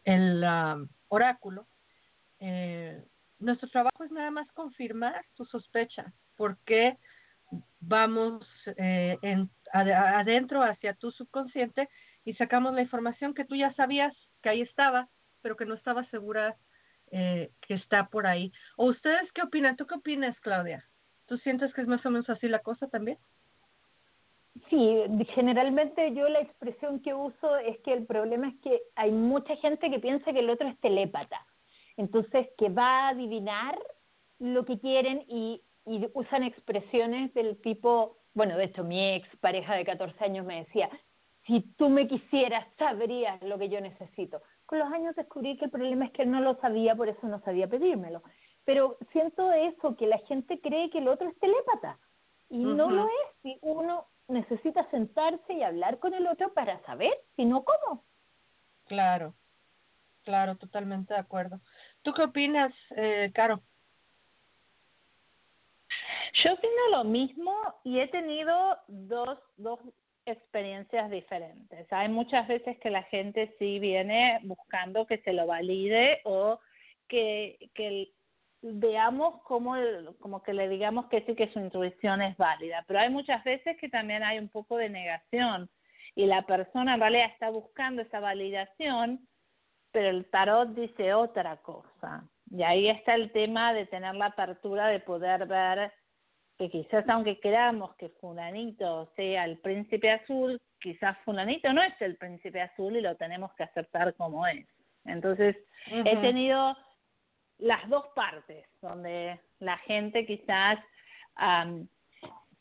el um, oráculo, eh, nuestro trabajo es nada más confirmar tu sospecha, porque vamos eh, en, adentro hacia tu subconsciente y sacamos la información que tú ya sabías que ahí estaba, pero que no estaba segura eh, que está por ahí. ¿O ustedes qué opinan? ¿Tú qué opinas, Claudia? ¿Tú sientes que es más o menos así la cosa también? Sí, generalmente yo la expresión que uso es que el problema es que hay mucha gente que piensa que el otro es telépata. Entonces, que va a adivinar lo que quieren y, y usan expresiones del tipo, bueno, de hecho mi ex pareja de 14 años me decía, si tú me quisieras, sabrías lo que yo necesito. Con los años descubrí que el problema es que él no lo sabía, por eso no sabía pedírmelo. Pero siento eso, que la gente cree que el otro es telépata. Y no lo es. Si uno necesita sentarse y hablar con el otro para saber, si no, ¿cómo? Claro, claro, totalmente de acuerdo. ¿Tú qué opinas, eh, Caro? Yo opino lo mismo y he tenido dos, dos experiencias diferentes. Hay muchas veces que la gente sí viene buscando que se lo valide o que, veamos cómo, como que le digamos que sí que su intuición es válida, pero hay muchas veces que también hay un poco de negación y la persona en realidad está buscando esa validación, pero el tarot dice otra cosa. Y ahí está el tema de tener la apertura de poder ver que quizás aunque queramos que fulanito sea el príncipe azul, quizás fulanito no es el príncipe azul y lo tenemos que aceptar como es. Entonces, he tenido las dos partes, donde la gente quizás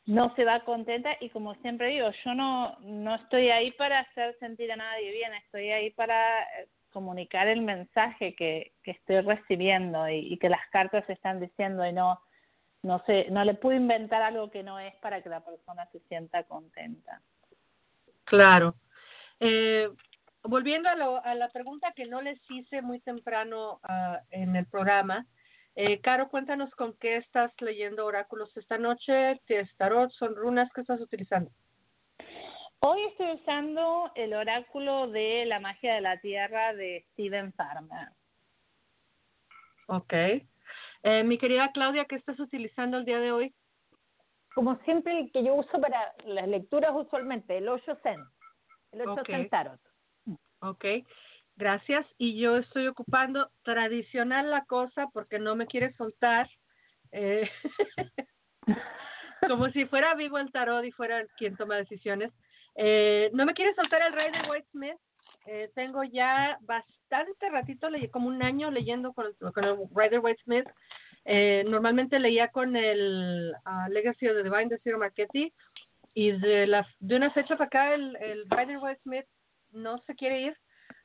no se va contenta y como siempre digo, yo no, no estoy ahí para hacer sentir a nadie bien, estoy ahí para eh, comunicar el mensaje que, que estoy recibiendo y, y que las cartas están diciendo y no no sé, no le puedo inventar algo que no es para que la persona se sienta contenta. Claro. Eh, volviendo a, la pregunta que no les hice muy temprano uh, en el programa, eh, Caro, cuéntanos con qué estás leyendo oráculos esta noche, ¿Qué tarot, son runas que estás utilizando. Hoy estoy usando el oráculo de la magia de la tierra de Steven Farmer. Ok. Eh, mi querida Claudia, ¿qué estás utilizando el día de hoy? Como siempre, el que yo uso para las lecturas usualmente, el 8 Zen, el 8 Zen Tarot. Ok, gracias. Y yo estoy ocupando tradicional la cosa porque no me quiere soltar. Eh, como si fuera vivo el tarot y fuera quien toma decisiones. Eh, no me quiere soltar el rey de White Smith. Eh, tengo ya bastante ratito, como un año leyendo con con el Rider White Smith. Eh, normalmente leía con el uh, Legacy of the Divine de Ciro Marchetti y de, la, de una fecha para acá el, el Rider White Smith no se quiere ir,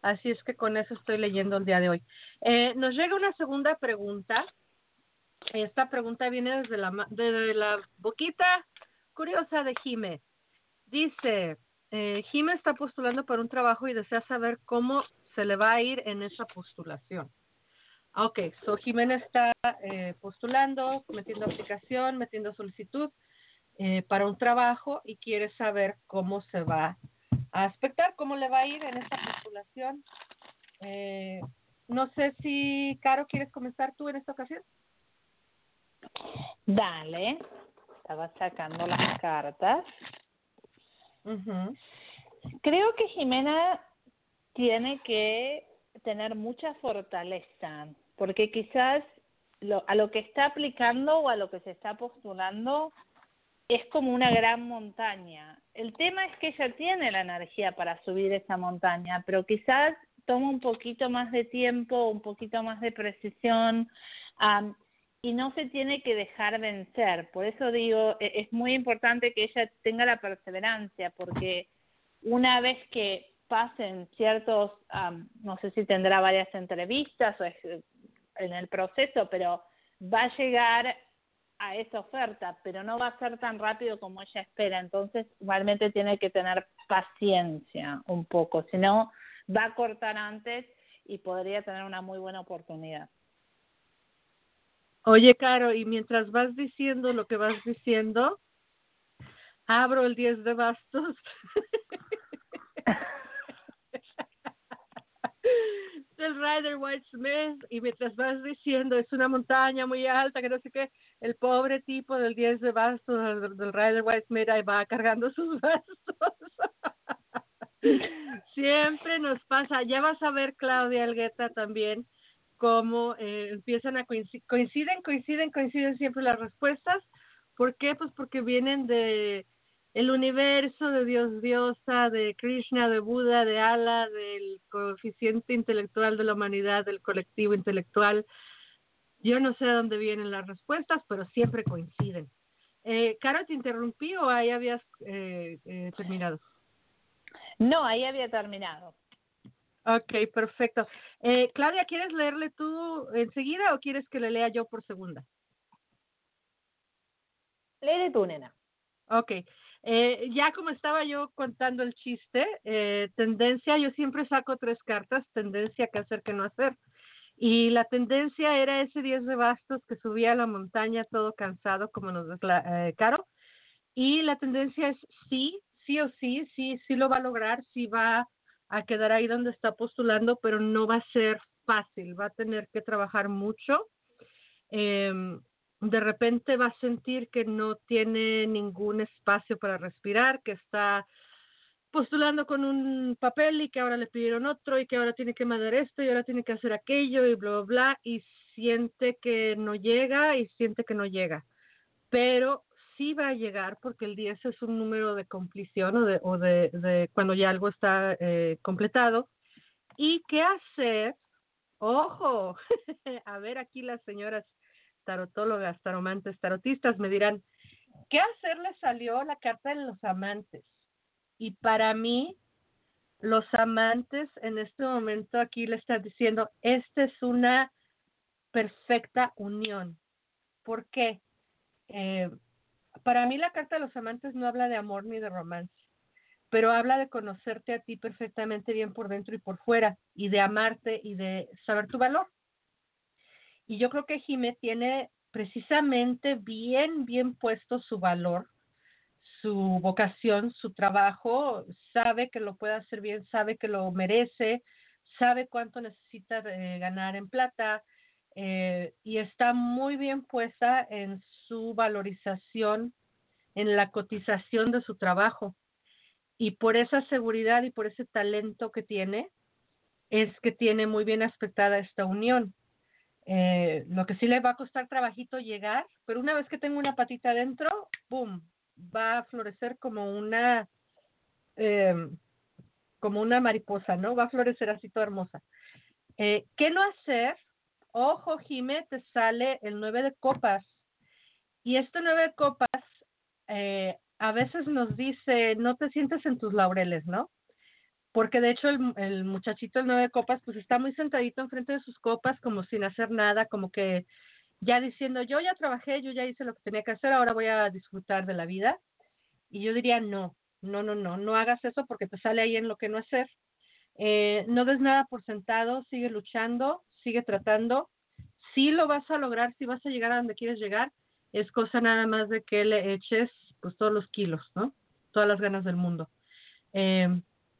así es que con eso estoy leyendo el día de hoy. Eh, nos llega una segunda pregunta. Esta pregunta viene desde la, desde la boquita curiosa de Jime. Dice, eh, Jime está postulando para un trabajo y desea saber cómo se le va a ir en esa postulación. Ok, so Jimena está eh, postulando, metiendo aplicación, metiendo solicitud eh, para un trabajo y quiere saber cómo se va a expectar cómo le va a ir en esta postulación. Eh, no sé si, Caro, ¿quieres comenzar tú en esta ocasión? Dale, estaba sacando las cartas. Creo que Jimena tiene que tener mucha fortaleza, porque quizás lo, a lo que está aplicando o a lo que se está postulando es como una gran montaña. El tema es que ella tiene la energía para subir esa montaña, pero quizás toma un poquito más de tiempo, un poquito más de precisión y no se tiene que dejar vencer. Por eso digo, e, es muy importante que ella tenga la perseverancia, porque una vez que pasen ciertos, no sé si tendrá varias entrevistas o es en el proceso, pero va a llegar a esa oferta, pero no va a ser tan rápido como ella espera. Entonces, realmente tiene que tener paciencia un poco, si no, va a cortar antes y podría tener una muy buena oportunidad. Oye, Caro, y mientras vas diciendo lo que vas diciendo, abro el 10 de bastos. del Rider White Smith y mientras vas diciendo es una montaña muy alta que no sé qué el pobre tipo del 10 de bastos del, Rider White Smith ahí va cargando sus bastos siempre nos pasa ya vas a ver Claudia Algueta también cómo eh, empiezan a coinciden coinciden coinciden coinciden siempre las respuestas ¿por qué? pues porque vienen de el universo de Dios diosa, de Krishna, de Buda, de Allah, del coeficiente intelectual de la humanidad, del colectivo intelectual. Yo no sé de dónde vienen las respuestas, pero siempre coinciden. Eh, Cara, ¿te interrumpí o ahí habías eh, eh, terminado? No, ahí había terminado. Ok, perfecto. Eh, Claudia, ¿quieres leerle tú enseguida o quieres que le lea yo por segunda? Léele tú, nena. Ok. Eh, ya como estaba yo contando el chiste, eh, tendencia, yo siempre saco tres cartas, tendencia, que hacer, que no hacer. Y la tendencia era ese 10 de bastos que subía a la montaña todo cansado, como nos declara eh, Caro. Y la tendencia es sí, sí o sí, sí, sí lo va a lograr, sí va a quedar ahí donde está postulando, pero no va a ser fácil, va a tener que trabajar mucho. Eh, de repente va a sentir que no tiene ningún espacio para respirar, que está postulando con un papel y que ahora le pidieron otro y que ahora tiene que mandar esto y ahora tiene que hacer aquello y bla, bla, bla, y siente que no llega y siente que no llega. Pero sí va a llegar porque el 10 es un número de compleción o de, o de, cuando ya algo está eh, completado. ¿Y qué hacer? Ojo, a ver aquí las señoras tarotólogas, taromantes, tarotistas me dirán, ¿qué hacer le salió la carta de los amantes? Y para mí, los amantes en este momento aquí le están diciendo, esta es una perfecta unión. ¿Por qué? Eh, para mí la carta de los amantes no habla de amor ni de romance, pero habla de conocerte a ti perfectamente bien por dentro y por fuera, y de amarte y de saber tu valor. Y yo creo que Jimé tiene precisamente bien, bien puesto su valor, su vocación, su trabajo, sabe que lo puede hacer bien, sabe que lo merece, sabe cuánto necesita ganar en plata eh, y está muy bien puesta en su valorización, en la cotización de su trabajo. Y por esa seguridad y por ese talento que tiene, es que tiene muy bien aspectada esta unión. Eh, lo que sí le va a costar trabajito llegar, pero una vez que tengo una patita adentro, ¡boom! Va a florecer como una, eh, como una mariposa, ¿no? Va a florecer así toda hermosa. Eh, ¿Qué no hacer? Ojo, Jime, te sale el 9 de copas. Y este 9 de copas a veces nos dice, no te sientes en tus laureles, ¿no? porque de hecho el, muchachito el nueve copas pues está muy sentadito enfrente de sus copas como sin hacer nada, como que ya diciendo yo ya trabajé, yo ya hice lo que tenía que hacer, ahora voy a disfrutar de la vida. Y yo diría no, no, no, no, no hagas eso porque te sale ahí en lo que no hacer. Eh, no des nada por sentado, sigue luchando, sigue tratando. Si lo vas a lograr, si vas a llegar a donde quieres llegar, es cosa nada más de que le eches pues todos los kilos, ¿no? Todas las ganas del mundo. Eh,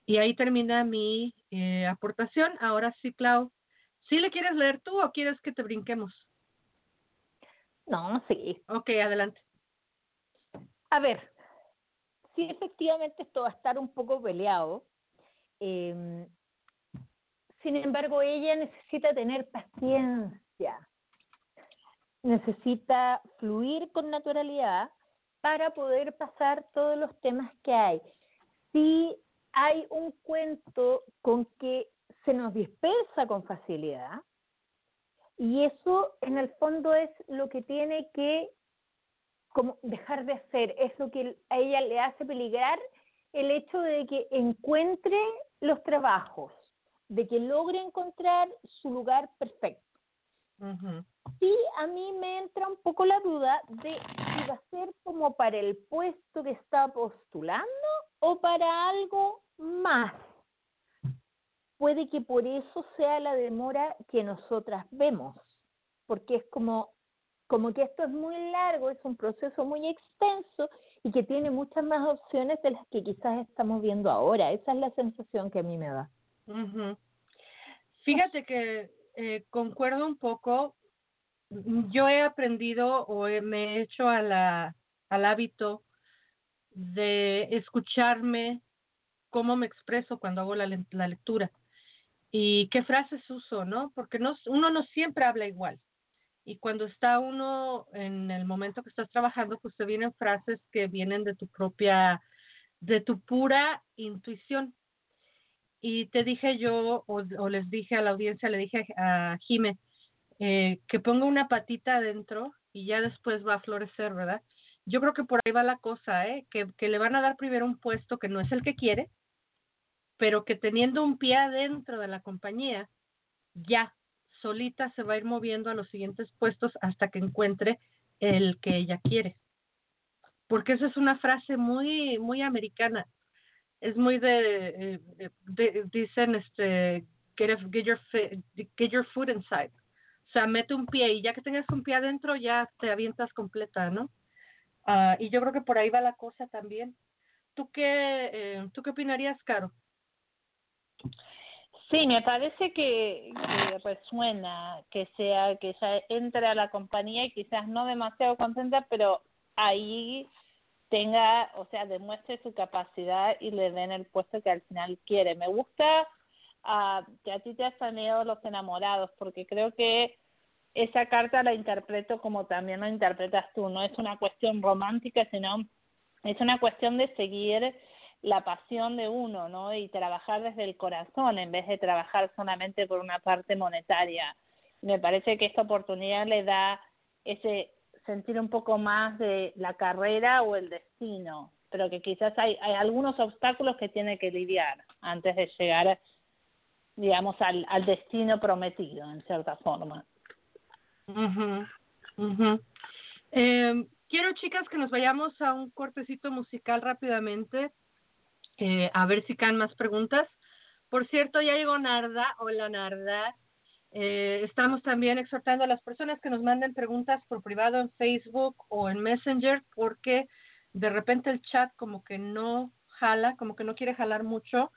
y ahí termina mi eh, aportación. Ahora sí, Clau, ¿sí le quieres leer tú o quieres que te brinquemos? No, sí. Ok, adelante. A ver, sí, efectivamente esto va a estar un poco peleado. Em, sin embargo, ella necesita tener paciencia, necesita fluir con naturalidad para poder pasar todos los temas que hay. Si hay un cuento con que se nos dispersa con facilidad y eso en el fondo es lo que tiene que como dejar de hacer, es lo que a ella le hace peligrar el hecho de que encuentre los trabajos, de que logre encontrar su lugar perfecto. Sí, a mí me entra un poco la duda de si va a ser como para el puesto que está postulando o para algo más. Puede que por eso sea la demora que nosotras vemos, porque es como, como que esto es muy largo, es un proceso muy extenso y que tiene muchas más opciones de las que quizás estamos viendo ahora. Esa es la sensación que a mí me da. Fíjate que eh, concuerdo un poco. Yo he aprendido o me he hecho a la, al hábito de escucharme cómo me expreso cuando hago la, la lectura y qué frases uso, ¿no? Porque no, uno no siempre habla igual. Y cuando está uno en el momento que estás trabajando, pues te vienen frases que vienen de tu propia, de tu pura intuición. Y te dije yo, o, les dije a la audiencia, le dije a Jime, eh, que ponga una patita adentro y ya después va a florecer, ¿verdad? Yo creo que por ahí va la cosa, ¿eh? Que, que le van a dar primero un puesto que no es el que quiere, pero que teniendo un pie adentro de la compañía, ya solita se va a ir moviendo a los siguientes puestos hasta que encuentre el que ella quiere. Porque esa es una frase muy, muy americana. Es muy de, eh, dicen, este, get, your, get your foot inside. O sea, mete un pie y ya que tengas un pie adentro, ya te avientas completa, ¿no? Ah, y yo creo que por ahí va la cosa también. ¿Tú qué, eh, ¿tú qué opinarías, Caro? Sí, me parece que, resuena que sea que ella entre a la compañía y quizás no demasiado contenta, pero ahí tenga, o sea, demuestre su capacidad y le den el puesto que al final quiere. Me gusta uh, que a ti te has salido los enamorados, porque creo que esa carta la interpreto como también la interpretas tú. No es una cuestión romántica, sino es una cuestión de seguir la pasión de uno, ¿no? Y trabajar desde el corazón en vez de trabajar solamente por una parte monetaria. Me parece que esta oportunidad le da ese sentir un poco más de la carrera o el destino, pero que quizás hay, hay algunos obstáculos que tiene que lidiar antes de llegar, digamos, al, destino prometido, en cierta forma. Eh, quiero, chicas, que nos vayamos a un cortecito musical rápidamente eh, a ver si caen más preguntas. Por cierto, ya llegó Narda. Hola Narda. Eh, estamos también exhortando a las personas que nos manden preguntas por privado en Facebook o en Messenger porque de repente el chat como que no jala, como que no quiere jalar mucho.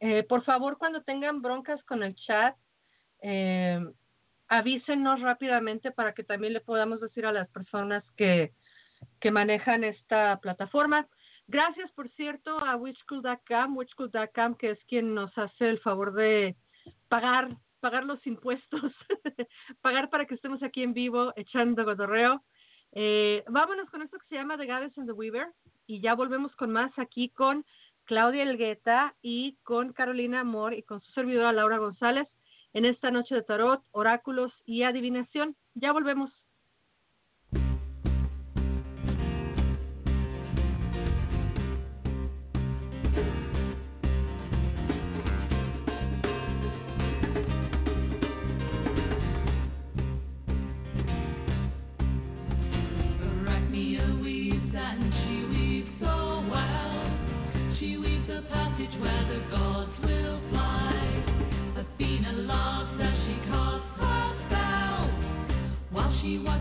Eh, por favor, cuando tengan broncas con el chat, eh, avísenos rápidamente para que también le podamos decir a las personas que, que manejan esta plataforma. Gracias, por cierto, a Witchcool.com, Witchcool.com, que es quien nos hace el favor de pagar pagar los impuestos, pagar para que estemos aquí en vivo echando godorreo. Eh, vámonos con esto que se llama The Goddess and the Weaver y ya volvemos con más aquí con Claudia Elgueta y con Carolina Amor y con su servidora Laura González en esta noche de tarot, oráculos y adivinación. Ya volvemos. she was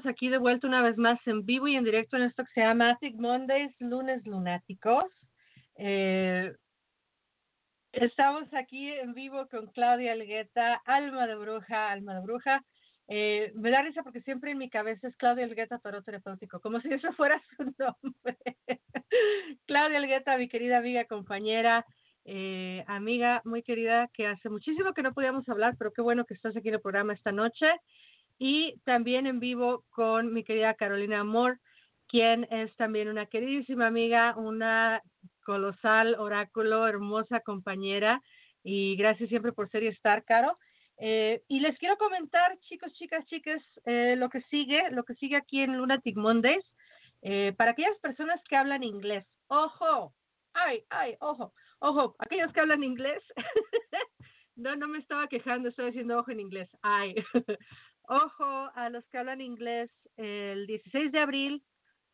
estamos aquí de vuelta una vez más en vivo y en directo en esto que se llama Attic Mondays, lunes lunáticos. Eh, estamos aquí en vivo con Claudia Algueta, alma de bruja, alma de bruja. Eh, me da risa porque siempre en mi cabeza es Claudia Algueta, tarot terapéutico, como si eso fuera su nombre. Claudia Algueta, mi querida amiga, compañera, eh, amiga muy querida, que hace muchísimo que no podíamos hablar, pero qué bueno que estás aquí en el programa esta noche y también en vivo con mi querida Carolina Amor, quien es también una queridísima amiga, una colosal oráculo, hermosa compañera y gracias siempre por ser y estar, Caro. Eh, y les quiero comentar, chicos, chicas, chicas, eh, lo que sigue, lo que sigue aquí en Lunatic Mondays, eh, para aquellas personas que hablan inglés. Ojo, ay, ay, ojo, ojo, aquellos que hablan inglés. no, no me estaba quejando, estoy diciendo ojo en inglés. Ay. Ojo a los que hablan inglés, el 16 de abril,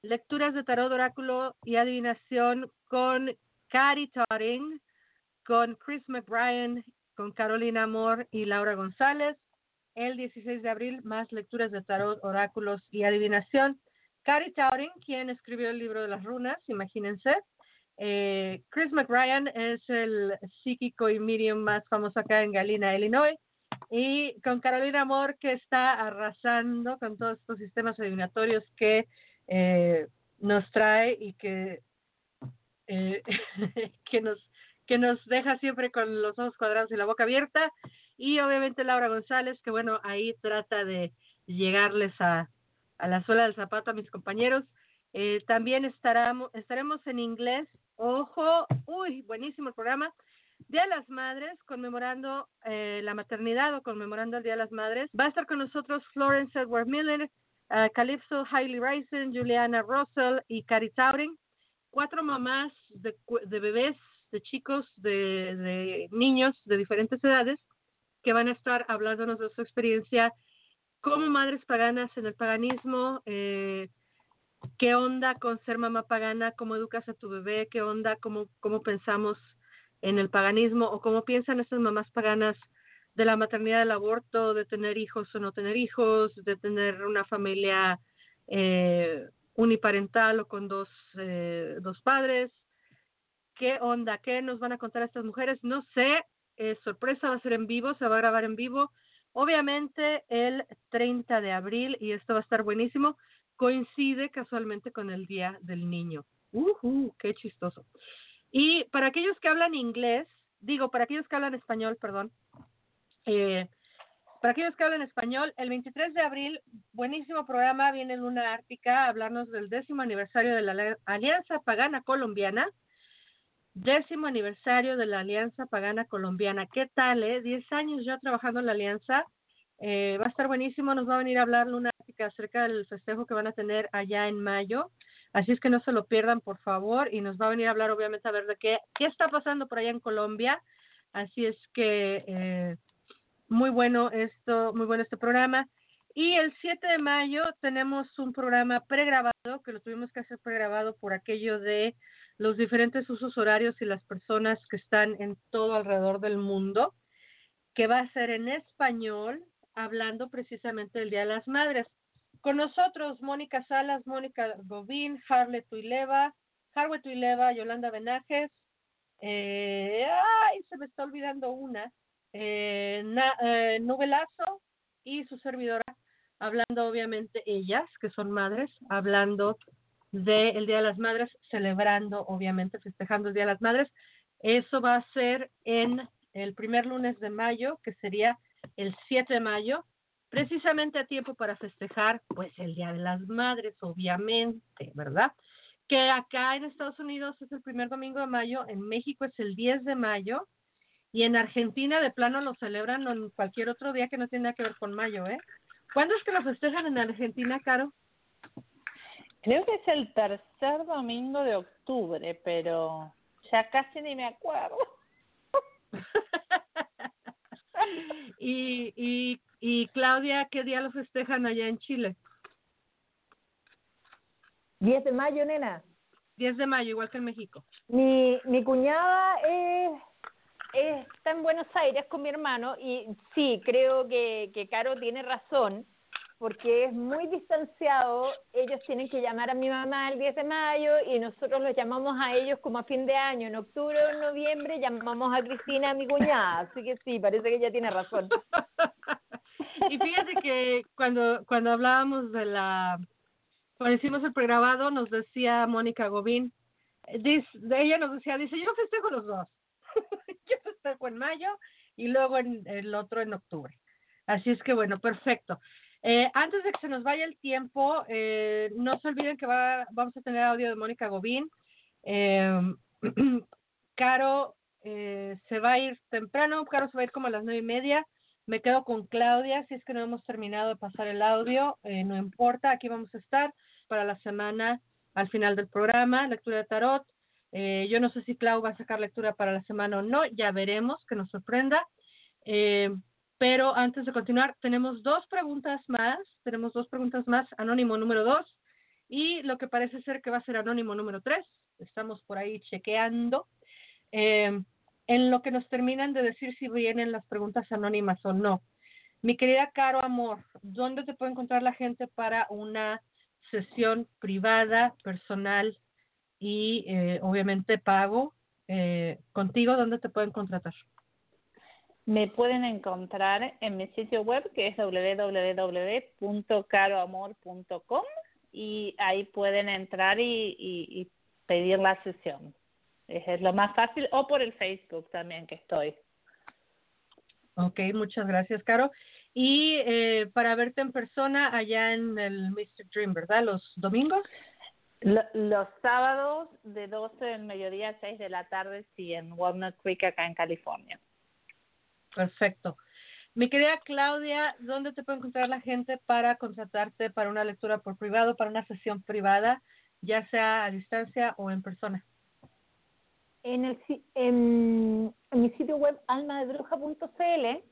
lecturas de tarot, oráculo y adivinación con Cari Totting, con Chris McBrien, con Carolina Amor y Laura González. El 16 de abril, más lecturas de tarot, oráculos y adivinación. Cari Totting, quien escribió el libro de las runas, imagínense. Eh, Chris McBrien es el psíquico y medium más famoso acá en Galena, Illinois y con Carolina Amor que está arrasando con todos estos sistemas adivinatorios que eh, nos trae y que eh, que nos que nos deja siempre con los ojos cuadrados y la boca abierta. Y obviamente Laura González que bueno ahí trata de llegarles a, a la suela del zapato a mis compañeros. Eh, también estaremos estaremos en inglés. Ojo uy buenísimo el programa Día de las Madres, conmemorando eh, la maternidad o conmemorando el Día de las Madres. Va a estar con nosotros Florence Edward Miller, uh, Calypso Hailey Ryson, Juliana Russell y Cari Tauring. Cuatro mamás de, de bebés, de chicos, de, de, niños de diferentes edades que van a estar hablándonos de su experiencia como madres paganas en el paganismo. Eh, ¿Qué onda con ser mamá pagana? ¿Cómo educas a tu bebé? ¿Qué onda? ¿Cómo, cómo pensamos? En el paganismo o cómo piensan estas mamás paganas de la maternidad, del aborto, de tener hijos o no tener hijos, de tener una familia eh, uniparental o con dos, eh, dos padres. ¿Qué onda? ¿Qué nos van a contar estas mujeres? No sé. Es sorpresa, va a ser en vivo, se va a grabar en vivo. Obviamente el 30 de abril y esto va a estar buenísimo. Coincide casualmente con el Día del Niño. Uh, qué chistoso. Y para aquellos que hablan inglés, digo, para aquellos que hablan español, perdón, eh, para aquellos que hablan español, el 23 de abril, buenísimo programa, viene Luna Ártica a hablarnos del décimo aniversario de la Alianza Pagana Colombiana. Décimo aniversario de la Alianza Pagana Colombiana. ¿Qué tal, eh? Diez años ya trabajando en la Alianza. Eh, va a estar buenísimo. Nos va a venir a hablar Luna Ártica acerca del festejo que van a tener allá en mayo. Así es que no se lo pierdan, por favor. Y nos va a venir a hablar, obviamente, a ver de qué, qué está pasando por allá en Colombia. Así es que eh, muy bueno esto, muy bueno este programa. Y el 7 de mayo tenemos un programa pregrabado, que lo tuvimos que hacer pregrabado por aquello de los diferentes usos horarios y las personas que están en todo alrededor del mundo, que va a ser en español, hablando precisamente del Día de las Madres. Con nosotros, Mónica Salas, Mónica Gobín, Harle Tuileva, Harwe Tuileva, Yolanda Benajes, eh, ay, se me está olvidando una, eh, eh, Nubelazo y su servidora, hablando obviamente ellas, que son madres, hablando del Día de las Madres, celebrando obviamente, festejando el Día de las Madres. Eso va a ser en el primer lunes de mayo, que sería el 7 de mayo, precisamente a tiempo para festejar pues el Día de las Madres, obviamente, ¿verdad? Que acá en Estados Unidos es el primer domingo de mayo, en México es el 10 de mayo y en Argentina de plano lo celebran en cualquier otro día que no tiene nada que ver con mayo, ¿eh? ¿Cuándo es que lo festejan en Argentina, Caro? Creo que es el tercer domingo de octubre, pero ya casi ni me acuerdo. y, y, y Claudia, ¿qué día lo festejan allá en Chile? 10 de mayo, nena. 10 de mayo, igual que en México. Mi, mi cuñada es, está en Buenos Aires con mi hermano y sí, creo que, que Caro tiene razón porque es muy distanciado. Ellos tienen que llamar a mi mamá el 10 de mayo y nosotros los llamamos a ellos como a fin de año. En octubre o en noviembre llamamos a Cristina, a mi cuñada. Así que sí, parece que ella tiene razón. y fíjate que cuando, cuando hablábamos de la, cuando hicimos el pregrabado, nos decía Mónica Gobín, dice, ella nos decía, dice, yo festejo los dos. yo festejo en mayo y luego en el otro en octubre. Así es que bueno, perfecto. Eh, antes de que se nos vaya el tiempo, eh, no se olviden que va, vamos a tener audio de Mónica Gobín. Eh, Caro eh, se va a ir temprano, Caro se va a ir como a las nueve y media. Me quedo con Claudia, si es que no hemos terminado de pasar el audio, eh, no importa, aquí vamos a estar para la semana al final del programa, lectura de tarot. Eh, yo no sé si Clau va a sacar lectura para la semana o no, ya veremos, que nos sorprenda. Eh, pero antes de continuar, tenemos dos preguntas más, tenemos dos preguntas más, anónimo número dos y lo que parece ser que va a ser anónimo número tres. Estamos por ahí chequeando. En lo que nos terminan de decir si vienen las preguntas anónimas o no. Mi querida Caro Amor, ¿dónde te puede encontrar la gente para una sesión privada, personal y eh, obviamente pago? Eh, contigo, ¿dónde te pueden contratar? Me pueden encontrar en mi sitio web que es www.caroamor.com y ahí pueden entrar y, pedir la sesión. Es lo más fácil o por el Facebook también que estoy. Ok, muchas gracias, Caro. Y eh, para verte en persona allá en el Mr. Dream, ¿verdad? Los domingos. Lo- los sábados de 12 del mediodía a 6 de la tarde, sí, en Walnut Creek, acá en California. Perfecto. Mi querida Claudia, ¿dónde te puede encontrar la gente para contratarte para una lectura por privado, para una sesión privada, ya sea a distancia o en persona? En, el, en, en mi sitio web almadebruja.cl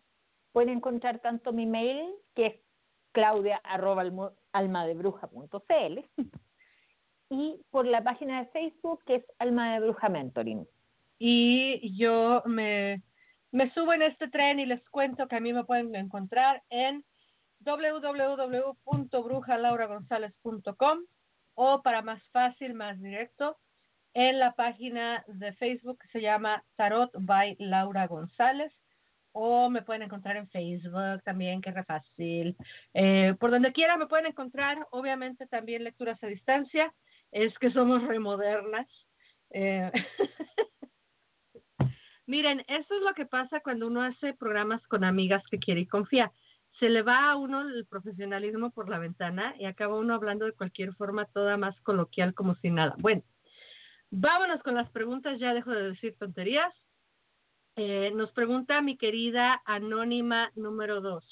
pueden encontrar tanto mi mail, que es claudia arroba almo- almadebruja.cl y por la página de Facebook, que es Alma de Bruja Mentoring. y yo me, me subo en este tren y les cuento que a mí me pueden encontrar en www.brujalauragonzalez.com o para más fácil, más directo, en la página de Facebook se llama Tarot by Laura González o me pueden encontrar en Facebook también, que es re fácil. Eh, por donde quiera me pueden encontrar, obviamente también lecturas a distancia, es que somos remodernas. Eh, Miren, eso es lo que pasa cuando uno hace programas con amigas que quiere y confía. Se le va a uno el profesionalismo por la ventana y acaba uno hablando de cualquier forma toda más coloquial como si nada. Bueno, vámonos con las preguntas, ya dejo de decir tonterías. Eh, nos pregunta mi querida Anónima número dos.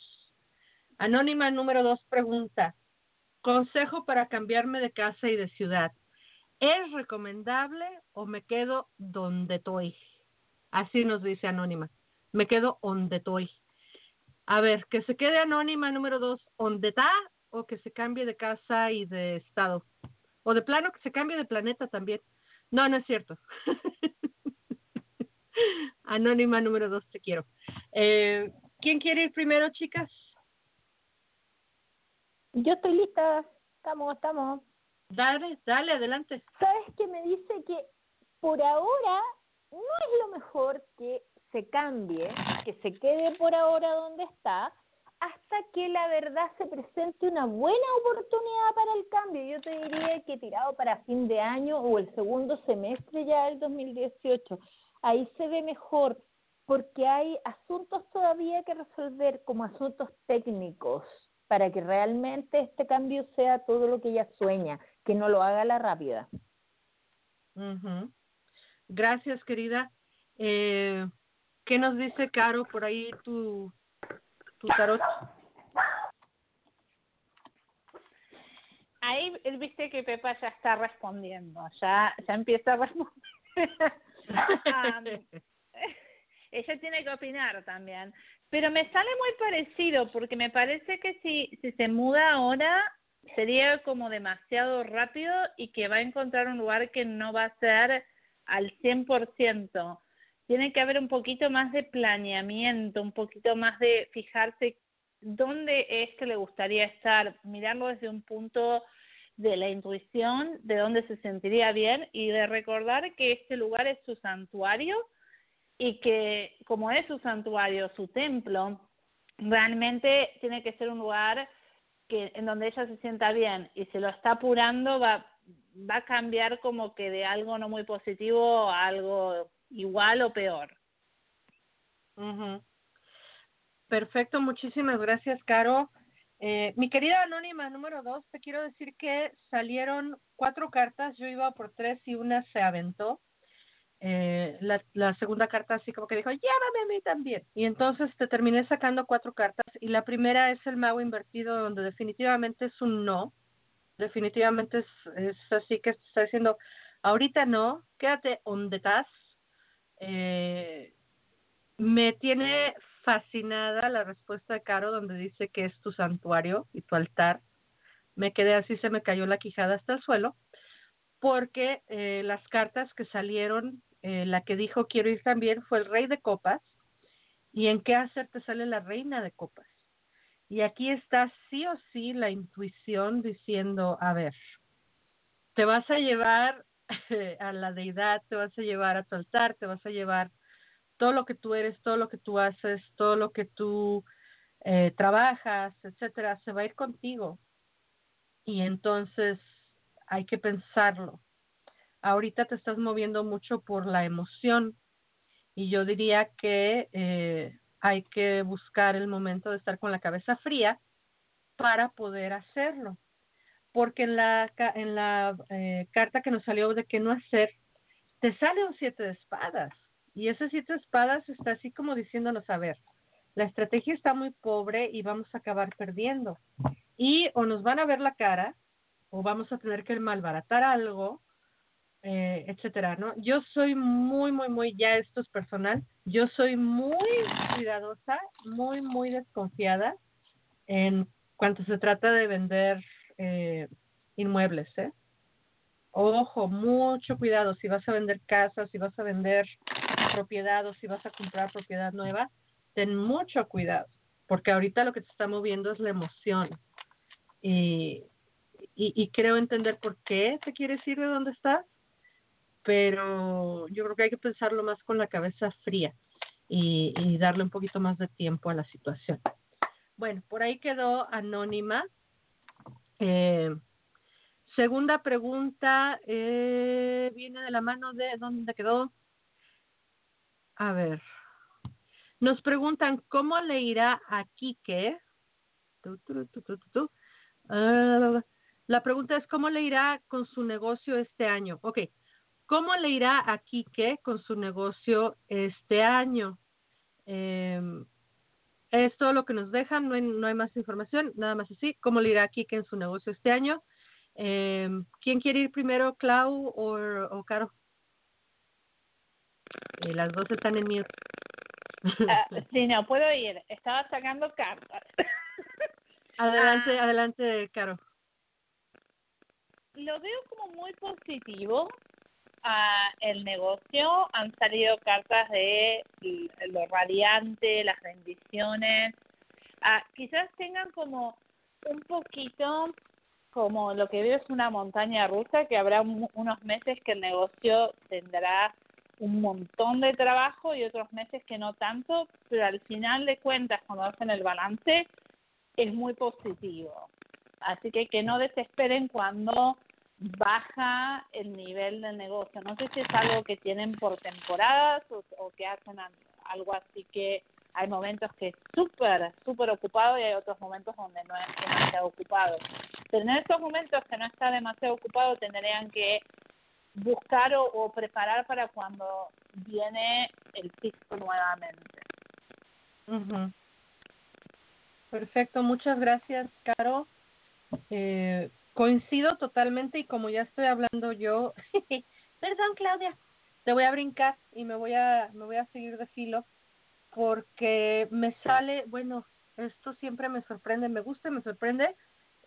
Anónima número dos pregunta, consejo para cambiarme de casa y de ciudad. ¿Es recomendable o me quedo donde estoy? Así nos dice Anónima. Me quedo donde estoy. A ver, que se quede Anónima número dos, donde está o que se cambie de casa y de estado. O de plano que se cambie de planeta también. No, no es cierto. Anónima número dos, te quiero. Eh, ¿Quién quiere ir primero, chicas? Yo estoy lista. Estamos, estamos. Dale, dale, adelante. ¿Sabes qué me dice que por ahora no es lo mejor que se cambie, que se quede por ahora donde está, hasta que la verdad se presente una buena oportunidad para el cambio. Yo te diría que tirado para fin de año o el segundo semestre ya del 2018. Ahí se ve mejor, porque hay asuntos todavía que resolver como asuntos técnicos para que realmente este cambio sea todo lo que ella sueña, que no lo haga la rápida. Ujú. Gracias, querida. Eh, ¿Qué nos dice Caro por ahí tu, tu tarot? Ahí viste que Pepa ya está respondiendo, ya, ya empieza a responder. Am, ella tiene que opinar también. Pero me sale muy parecido porque me parece que si, si se muda ahora sería como demasiado rápido y que va a encontrar un lugar que no va a ser al 100%. Tiene que haber un poquito más de planeamiento, un poquito más de fijarse dónde es que le gustaría estar, mirarlo desde un punto de la intuición, de dónde se sentiría bien y de recordar que este lugar es su santuario y que como es su santuario, su templo, realmente tiene que ser un lugar que en donde ella se sienta bien y se lo está apurando va va a cambiar como que de algo no muy positivo a algo igual o peor. Perfecto, muchísimas gracias, Caro. Eh, mi querida Anónima número dos, te quiero decir que salieron cuatro cartas, yo iba por tres y una se aventó. Eh, la, la segunda carta así como que dijo, llévame a mí también. Y entonces te terminé sacando cuatro cartas y la primera es el mago invertido donde definitivamente es un no. Definitivamente es, es así que está diciendo, ahorita no, quédate donde estás. Eh, me tiene fascinada la respuesta de Caro donde dice que es tu santuario y tu altar. Me quedé así, se me cayó la quijada hasta el suelo, porque eh, las cartas que salieron, eh, la que dijo quiero ir también fue el rey de copas, y en qué hacer te sale la reina de copas. Y aquí está sí o sí la intuición diciendo, a ver, te vas a llevar a la deidad, te vas a llevar a tu altar, te vas a llevar todo lo que tú eres, todo lo que tú haces, todo lo que tú eh, trabajas, etcétera, se va a ir contigo. Y entonces hay que pensarlo. Ahorita te estás moviendo mucho por la emoción y yo diría que eh, hay que buscar el momento de estar con la cabeza fría para poder hacerlo. Porque en la, en la eh, carta que nos salió de qué no hacer, te sale un siete de espadas. Y ese siete de espadas está así como diciéndonos, a ver, la estrategia está muy pobre y vamos a acabar perdiendo. Y o nos van a ver la cara, o vamos a tener que malbaratar algo, eh, etcétera, ¿no? Yo soy muy, muy, muy, ya esto es personal, yo soy muy cuidadosa, muy, muy desconfiada en cuanto se trata de vender eh, inmuebles, ¿eh? Ojo, mucho cuidado si vas a vender casas, si vas a vender propiedad o si vas a comprar propiedad nueva, ten mucho cuidado, porque ahorita lo que te está moviendo es la emoción. Y, y, y creo entender por qué te quieres ir de donde estás, pero yo creo que hay que pensarlo más con la cabeza fría y, y darle un poquito más de tiempo a la situación. Bueno, por ahí quedó anónima. Eh, segunda pregunta eh, viene de la mano de dónde quedó. A ver, nos preguntan cómo le irá a Quique. Tu, tu, tu. Ah, la pregunta es cómo le irá con su negocio este año. Ok, ¿cómo le irá a Quique con su negocio este año? Eh, es todo lo que nos dejan, no hay, no hay más información, nada más así. ¿Cómo le irá a en su negocio este año? Eh, ¿Quién quiere ir primero, Clau o, o Caro? Eh, las dos están en mute. Ah, sí, no, puedo ir. Estaba sacando cartas. adelante, Ah. adelante, Caro. Lo veo como muy positivo a el negocio. Han salido cartas de lo radiante, las bendiciones. Ah, quizás tengan como un poquito, como lo que veo es una montaña rusa, que habrá mu- unos meses que el negocio tendrá un montón de trabajo y otros meses que no tanto, pero al final de cuentas, cuando hacen el balance, es muy positivo. Así que que no desesperen cuando baja el nivel del negocio. No sé si es algo que tienen por temporadas o, que hacen al- algo así que hay momentos que es súper, súper ocupado y hay otros momentos donde no es demasiado ocupado. Pero en esos momentos que no está demasiado ocupado tendrían que buscar o, preparar para cuando viene el pico nuevamente. Ujú. Perfecto, muchas gracias, Caro. Eh, coincido totalmente y como ya estoy hablando yo, perdón, Claudia, te voy a brincar y me voy a me voy a seguir de filo porque me sale, bueno, esto siempre me sorprende, me gusta, me sorprende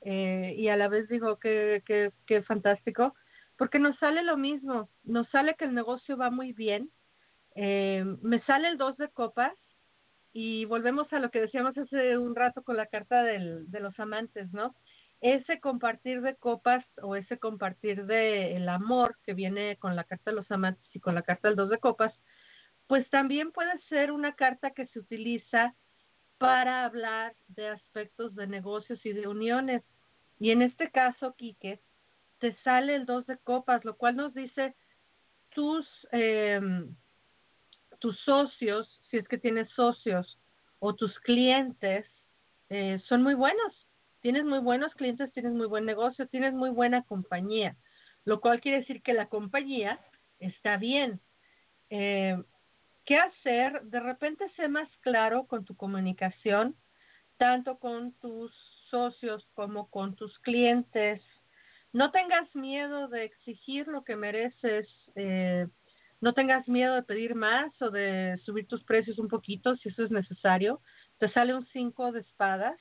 eh, y a la vez digo que que que fantástico porque nos sale lo mismo, nos sale que el negocio va muy bien. Eh, me sale el dos de copas y volvemos a lo que decíamos hace un rato con la carta del, de los amantes, ¿no? Ese compartir de copas o ese compartir de el amor que viene con la carta de los amantes y con la carta del dos de copas, pues también puede ser una carta que se utiliza para hablar de aspectos de negocios y de uniones. Y en este caso, Quique, te sale el dos de copas, lo cual nos dice tus eh, tus socios, si es que tienes socios, o tus clientes, eh, son muy buenos. Tienes muy buenos clientes, tienes muy buen negocio, tienes muy buena compañía, lo cual quiere decir que la compañía está bien. Eh, ¿Qué hacer? De repente sé más claro con tu comunicación, tanto con tus socios como con tus clientes. No tengas miedo de exigir lo que mereces. Eh, no tengas miedo de pedir más o de subir tus precios un poquito si eso es necesario. Te sale un 5 de espadas.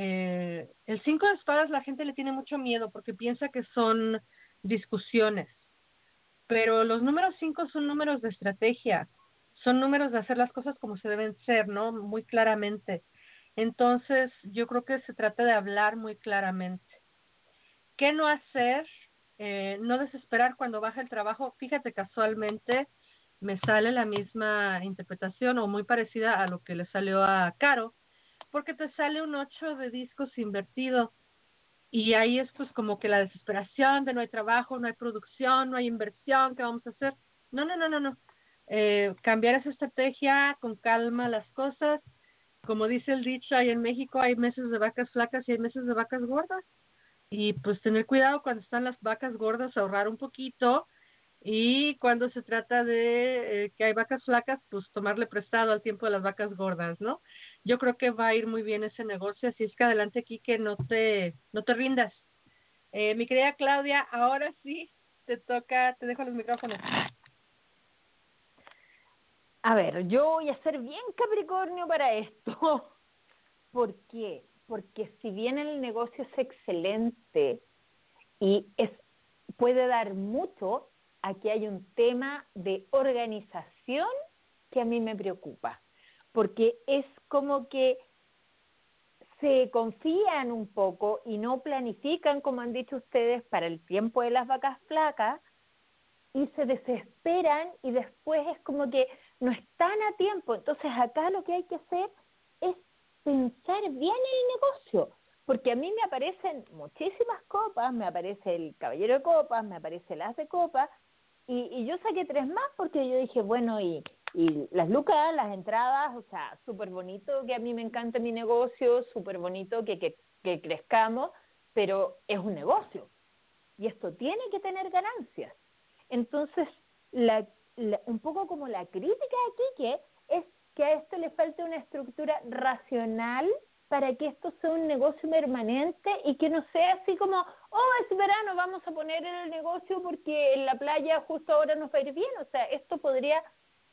Eh, el 5 de espadas la gente le tiene mucho miedo porque piensa que son discusiones. Pero los números 5 son números de estrategia. Son números de hacer las cosas como se deben ser, ¿no? Muy claramente. Entonces, yo creo que se trata de hablar muy claramente. ¿Qué no hacer? Eh, no desesperar cuando baja el trabajo. Fíjate, casualmente me sale la misma interpretación o muy parecida a lo que le salió a Caro, porque te sale un 8 de discos invertido. Y ahí es pues como que la desesperación de no hay trabajo, no hay producción, no hay inversión, ¿qué vamos a hacer? No, no, no, no, no. Eh, cambiar esa estrategia con calma las cosas. Como dice el dicho, ahí en México hay meses de vacas flacas y hay meses de vacas gordas y pues tener cuidado cuando están las vacas gordas, ahorrar un poquito y cuando se trata de eh, que hay vacas flacas, pues tomarle prestado al tiempo de las vacas gordas, ¿no? Yo creo que va a ir muy bien ese negocio, así es que adelante aquí que no te no te rindas. Eh, mi querida Claudia, ahora sí te toca, te dejo los micrófonos. A ver, yo voy a ser bien Capricornio para esto. ¿Por qué? Porque si bien el negocio es excelente y es puede dar mucho, aquí hay un tema de organización que a mí me preocupa, porque es como que se confían un poco y no planifican, como han dicho ustedes, para el tiempo de las vacas flacas y se desesperan y después es como que no están a tiempo. Entonces acá lo que hay que hacer es pensar bien el negocio, porque a mí me aparecen muchísimas copas, me aparece el caballero de copas, me aparece el as de copas, y, y yo saqué tres más porque yo dije, bueno, y, y las lucas, las entradas, o sea, súper bonito que a mí me encanta mi negocio, súper bonito que, que, que crezcamos, pero es un negocio y esto tiene que tener ganancias. Entonces, la, un poco como la crítica aquí que es que a esto le falta una estructura racional para que esto sea un negocio permanente y que no sea así como, oh, es verano, vamos a poner en el negocio porque en la playa justo ahora nos va a ir bien. O sea, esto podría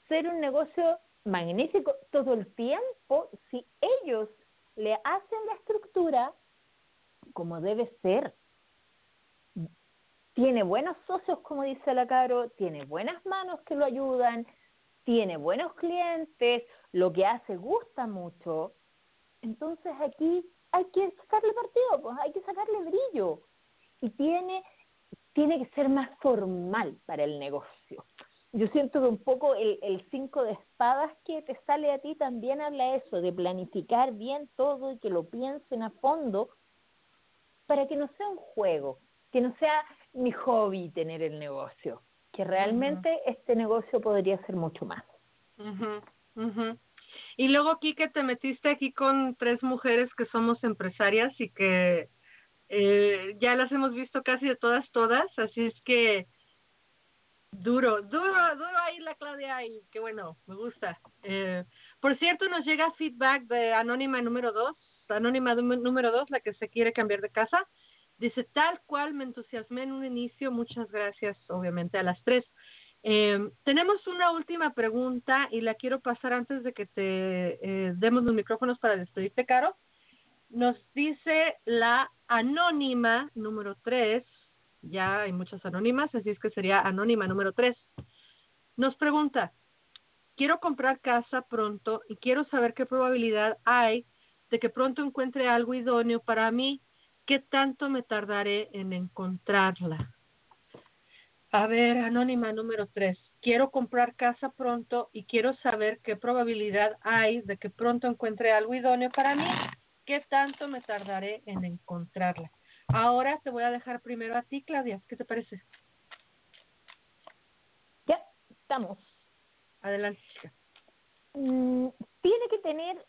ser un negocio magnífico todo el tiempo si ellos le hacen la estructura como debe ser. Tiene buenos socios, como dice la Caro, tiene buenas manos que lo ayudan, tiene buenos clientes, lo que hace gusta mucho. Entonces aquí hay que sacarle partido, pues hay que sacarle brillo. Y tiene, tiene que ser más formal para el negocio. Yo siento que un poco el, el cinco de espadas que te sale a ti también habla eso, de planificar bien todo y que lo piensen a fondo para que no sea un juego, que no sea mi hobby tener el negocio, que realmente este negocio podría ser mucho más. Ujú, ujú. Y luego, Kike, te metiste aquí con tres mujeres que somos empresarias y que eh, ya las hemos visto casi de todas, todas, así es que duro, duro, duro ahí la Claudia y qué bueno, me gusta. Eh, por cierto, nos llega feedback de Anónima número dos, Anónima num- número dos, la que se quiere cambiar de casa. Dice, tal cual me entusiasmé en un inicio, muchas gracias, obviamente, a las tres. Eh, tenemos una última pregunta y la quiero pasar antes de que te eh, demos los micrófonos para despedirte, Caro. Nos dice la anónima número tres, ya hay muchas anónimas, así es que sería anónima número tres. Nos pregunta, quiero comprar casa pronto y quiero saber qué probabilidad hay de que pronto encuentre algo idóneo para mí. ¿Qué tanto me tardaré en encontrarla? A ver, anónima número tres. Quiero comprar casa pronto y quiero saber qué probabilidad hay de que pronto encuentre algo idóneo para mí. ¿Qué tanto me tardaré en encontrarla? Ahora te voy a dejar primero a ti, Claudia. ¿Qué te parece? Ya, estamos. Adelante, chica. Mm, tiene que tener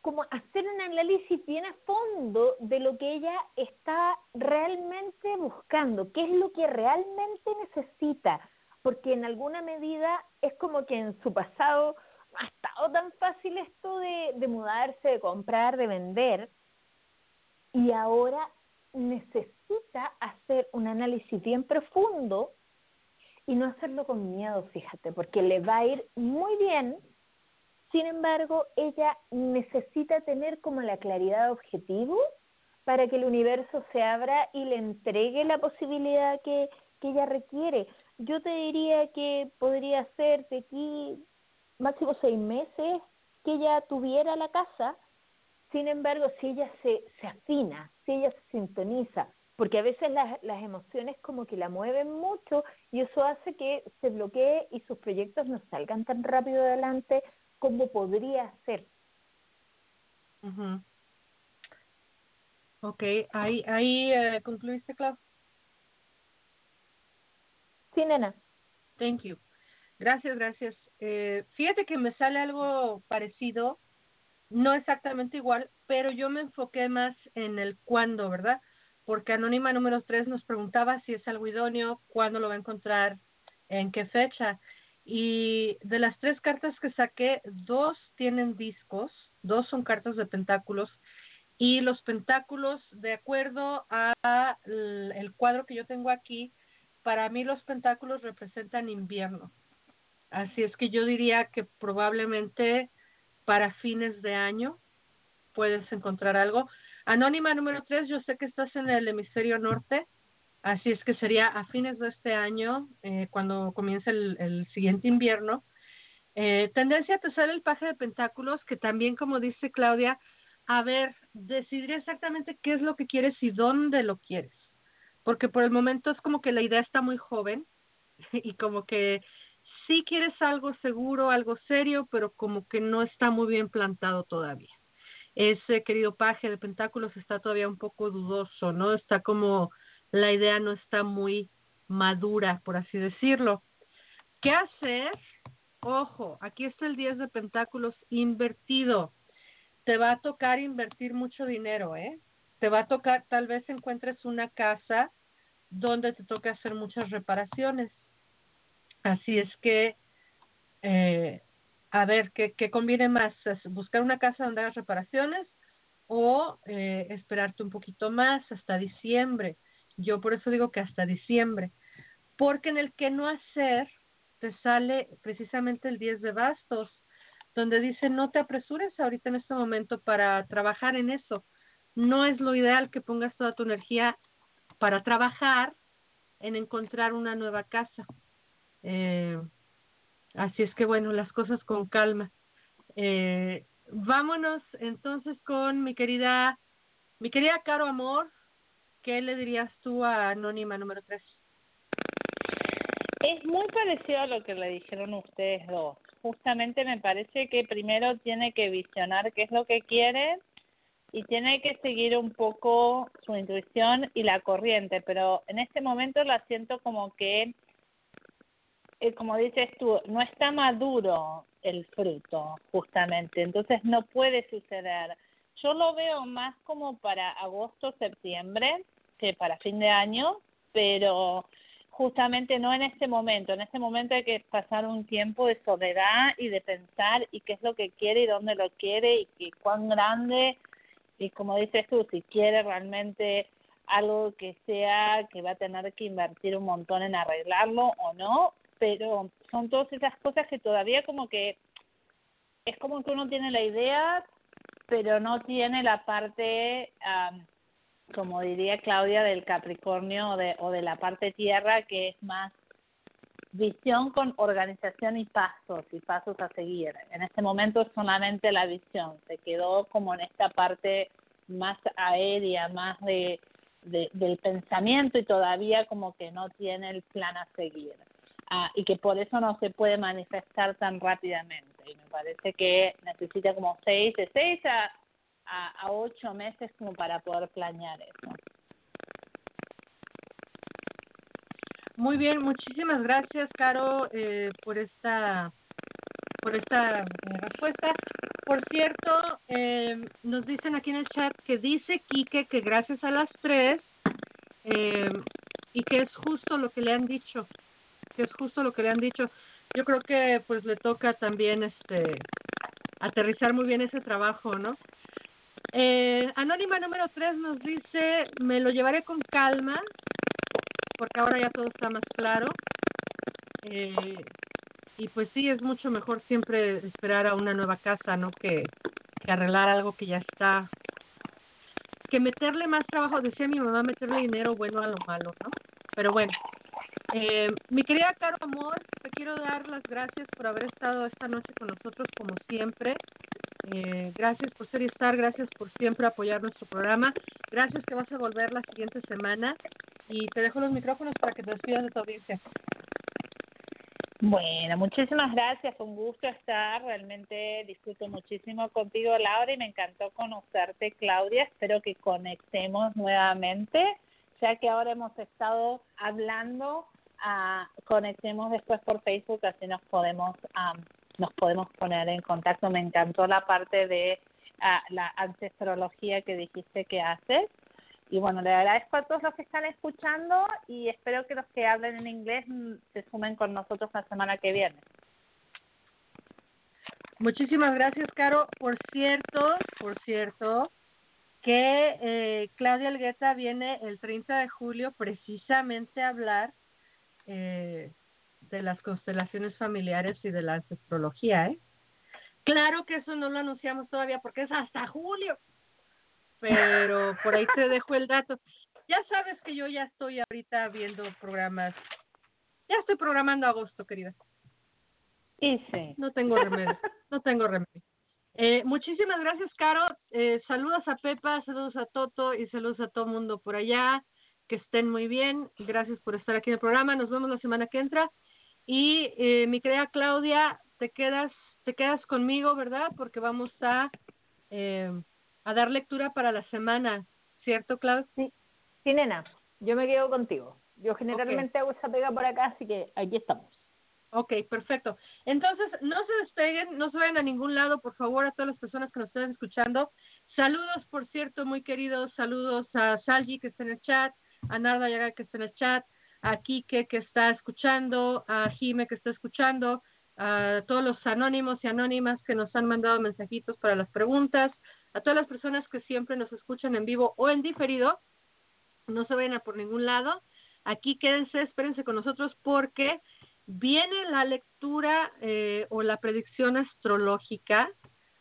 como hacer un análisis bien a fondo de lo que ella está realmente buscando, qué es lo que realmente necesita, porque en alguna medida es como que en su pasado no ha estado tan fácil esto de, de mudarse, de comprar, de vender, y ahora necesita hacer un análisis bien profundo y no hacerlo con miedo, fíjate, porque le va a ir muy bien. Sin embargo, ella necesita tener como la claridad de objetivo para que el universo se abra y le entregue la posibilidad que, que ella requiere. Yo te diría que podría ser de aquí máximo seis meses que ella tuviera la casa. Sin embargo, si ella se, se afina, si ella se sintoniza, porque a veces las, las emociones como que la mueven mucho y eso hace que se bloquee y sus proyectos no salgan tan rápido adelante como podría ser. Ujú. Ok, ahí, ahí eh, concluiste, Clau. Sí, nena. Thank you. Gracias, gracias. Eh, fíjate que me sale algo parecido, no exactamente igual, pero yo me enfoqué más en el cuándo, ¿verdad? Porque Anónima número 3 nos preguntaba si es algo idóneo, cuándo lo va a encontrar, en qué fecha. Y de las tres cartas que saqué, dos tienen discos, dos son cartas de pentáculos. Y los pentáculos, de acuerdo a el cuadro que yo tengo aquí, para mí los pentáculos representan invierno. Así es que yo diría que probablemente para fines de año puedes encontrar algo. Anónima número 3, yo sé que estás en el hemisferio norte. Así es que sería a fines de este año, eh, cuando comience el, siguiente invierno. Eh, tendencia te sale el paje de pentáculos, que también, como dice Claudia, a ver, decidir exactamente qué es lo que quieres y dónde lo quieres. Porque por el momento es como que la idea está muy joven y como que sí quieres algo seguro, algo serio, pero como que no está muy bien plantado todavía. Ese querido paje de pentáculos está todavía un poco dudoso, ¿no? Está como la idea no está muy madura, por así decirlo. ¿Qué hacer? Ojo, aquí está el 10 de pentáculos invertido. Te va a tocar invertir mucho dinero, ¿eh? Te va a tocar, tal vez encuentres una casa donde te toque hacer muchas reparaciones. Así es que, eh, a ver, ¿qué, ¿qué conviene más? ¿Es ¿Buscar una casa donde hagas reparaciones o eh, esperarte un poquito más hasta diciembre? Yo por eso digo que hasta diciembre, porque en el que no hacer te sale precisamente el 10 de bastos, donde dice no te apresures ahorita en este momento para trabajar en eso. No es lo ideal que pongas toda tu energía para trabajar en encontrar una nueva casa. Eh, así es que bueno, las cosas con calma. Eh, vámonos entonces con mi querida, mi querida Caro Amor. ¿Qué le dirías tú a Anónima número 3? Es muy parecido a lo que le dijeron ustedes dos. Justamente me parece que primero tiene que visionar qué es lo que quiere y tiene que seguir un poco su intuición y la corriente, pero en este momento la siento como que, eh, como dices tú, no está maduro el fruto, justamente, entonces no puede suceder. Yo lo veo más como para agosto, septiembre, que para fin de año, pero justamente no en este momento. En este momento hay que pasar un tiempo de soledad y de pensar y qué es lo que quiere y dónde lo quiere y, y cuán grande y como dices tú, si quiere realmente algo que sea que va a tener que invertir un montón en arreglarlo o no, pero son todas esas cosas que todavía como que es como que uno tiene la idea, pero no tiene la parte, um, como diría Claudia, del Capricornio o de, o de la parte tierra, que es más visión con organización y pasos y pasos a seguir. En este momento solamente la visión, se quedó como en esta parte más aérea, más de del pensamiento y todavía como que no tiene el plan a seguir. Ah, y que por eso no se puede manifestar tan rápidamente. Y me parece que necesita como seis, de seis a, a, ocho meses como para poder planear eso. Muy bien, muchísimas gracias, Caro, eh, por esta por esta eh, respuesta. Por cierto, eh, nos dicen aquí en el chat que dice Quique que gracias a las tres eh, y que es justo lo que le han dicho, que es justo lo que le han dicho. Yo creo que pues le toca también este aterrizar muy bien ese trabajo, ¿no? Eh, Anónima número tres nos dice, me lo llevaré con calma, porque ahora ya todo está más claro. Eh, y pues sí, es mucho mejor siempre esperar a una nueva casa, ¿no? Que, que arreglar algo que ya está. Que meterle más trabajo, decía mi mamá, meterle dinero bueno a lo malo, ¿no? Pero bueno, eh, mi querida Caro Amor, te quiero dar las gracias por haber estado esta noche con nosotros como siempre. Eh, gracias por ser y estar, gracias por siempre apoyar nuestro programa. Gracias que vas a volver la siguiente semana y te dejo los micrófonos para que te despidas de tu audiencia. Bueno, muchísimas gracias, un gusto estar, realmente disfruto muchísimo contigo Laura y me encantó conocerte Claudia, espero que conectemos nuevamente, ya que ahora hemos estado hablando, uh, conectemos después por Facebook, así nos podemos nos podemos poner en contacto, me encantó la parte de uh, la ancestrología que dijiste que haces y bueno, le agradezco a todos los que están escuchando y espero que los que hablen en inglés mm, se sumen con nosotros la semana que viene. Muchísimas gracias, Caro. Por cierto, por cierto, que eh, Claudia Algueta viene el 30 de julio precisamente a hablar eh, de las constelaciones familiares y de la ancestrología, ¿eh? Claro que eso no lo anunciamos todavía porque es hasta julio pero por ahí te dejo el dato. ya sabes que yo ya estoy ahorita viendo programas. Ya estoy programando agosto, querida. Y sí. No tengo remedio. no tengo remedio. Eh, muchísimas gracias, Caro. Eh, saludos a Pepa, saludos a Toto y saludos a todo mundo por allá. Que estén muy bien. Gracias por estar aquí en el programa. Nos vemos la semana que entra. Y eh, mi querida Claudia, te quedas, te quedas conmigo, ¿verdad? Porque vamos a, eh, a dar lectura para la semana, ¿cierto, Claudia? Sí, sí, nena, yo me quedo contigo. Yo generalmente hago esa pega por acá, así que aquí estamos. Ok, perfecto. Entonces, no se despeguen, no se vayan a ningún lado, por favor, a todas las personas que nos estén escuchando. Saludos, por cierto, muy queridos, saludos a Salji que está en el chat, a Narda Yaga que está en el chat, a Kike que está escuchando, a Jime que está escuchando, a todos los anónimos y anónimas que nos han mandado mensajitos para las preguntas, a todas las personas que siempre nos escuchan en vivo o en diferido. No se vayan a por ningún lado. Aquí quédense, espérense con nosotros porque viene la lectura eh, o la predicción astrológica,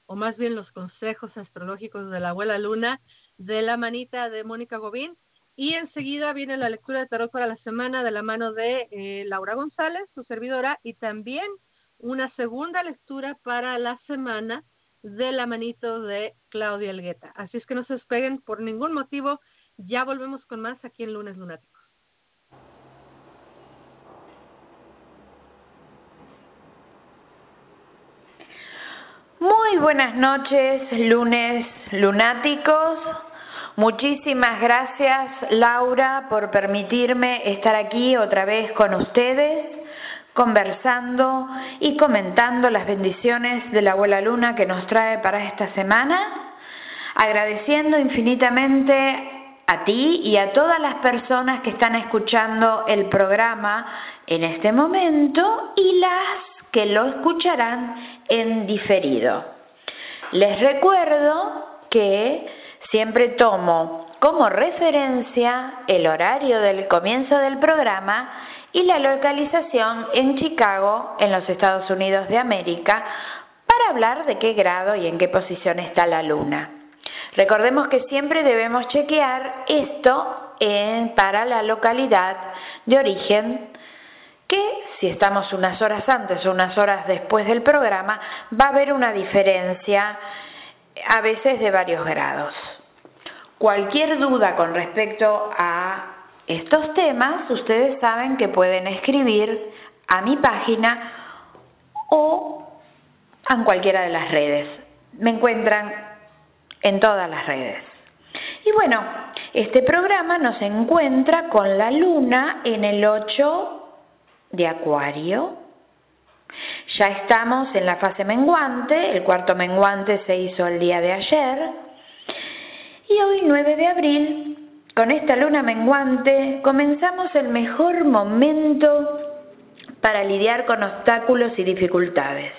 o más bien los consejos astrológicos de la abuela Luna, de la manita de Mónica Gobín. Y enseguida viene la lectura de tarot para la semana de la mano de eh, Laura González, su servidora, y también una segunda lectura para la semana de la manito de Claudia Elgueta. Así es que no se despeguen por ningún motivo. Ya volvemos con más aquí en Lunes Lunáticos. Muy buenas noches, lunes lunáticos. Muchísimas gracias, Laura, por permitirme estar aquí otra vez con ustedes, conversando y comentando las bendiciones de la abuela Luna que nos trae para esta semana. Agradeciendo infinitamente a ti y a todas las personas que están escuchando el programa en este momento y las que lo escucharán en diferido. Les recuerdo que siempre tomo como referencia el horario del comienzo del programa y la localización en Chicago, en los Estados Unidos de América, para hablar de qué grado y en qué posición está la luna. Recordemos que siempre debemos chequear esto para la localidad de origen que si estamos unas horas antes o unas horas después del programa, va a haber una diferencia a veces de varios grados. Cualquier duda con respecto a estos temas, ustedes saben que pueden escribir a mi página o en cualquiera de las redes. Me encuentran en todas las redes. Y bueno, este programa nos encuentra con la luna en el 8 de Acuario. Ya estamos en la fase menguante, el cuarto menguante se hizo el día de ayer. Y hoy 9 de abril, con esta luna menguante, comenzamos el mejor momento para lidiar con obstáculos y dificultades,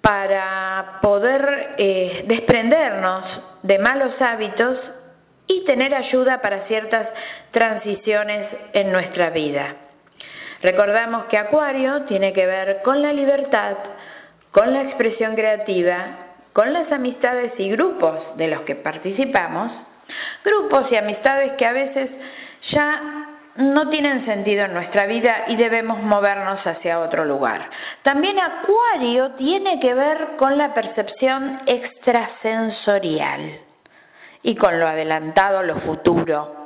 para poder eh, desprendernos de malos hábitos y tener ayuda para ciertas transiciones en nuestra vida. Recordamos que Acuario tiene que ver con la libertad, con la expresión creativa, con las amistades y grupos de los que participamos, grupos y amistades que a veces ya no tienen sentido en nuestra vida y debemos movernos hacia otro lugar. También Acuario tiene que ver con la percepción extrasensorial y con lo adelantado, lo futuro.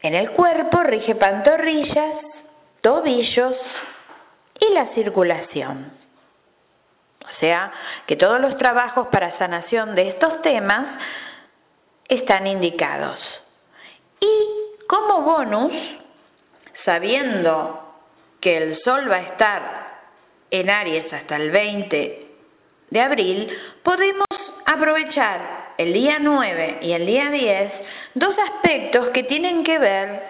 En el cuerpo rige pantorrillas, tobillos y la circulación. O sea, que todos los trabajos para sanación de estos temas están indicados. Y como bonus, sabiendo que el Sol va a estar en Aries hasta el 20 de abril, podemos aprovechar el día 9 y el día 10 dos aspectos que tienen que ver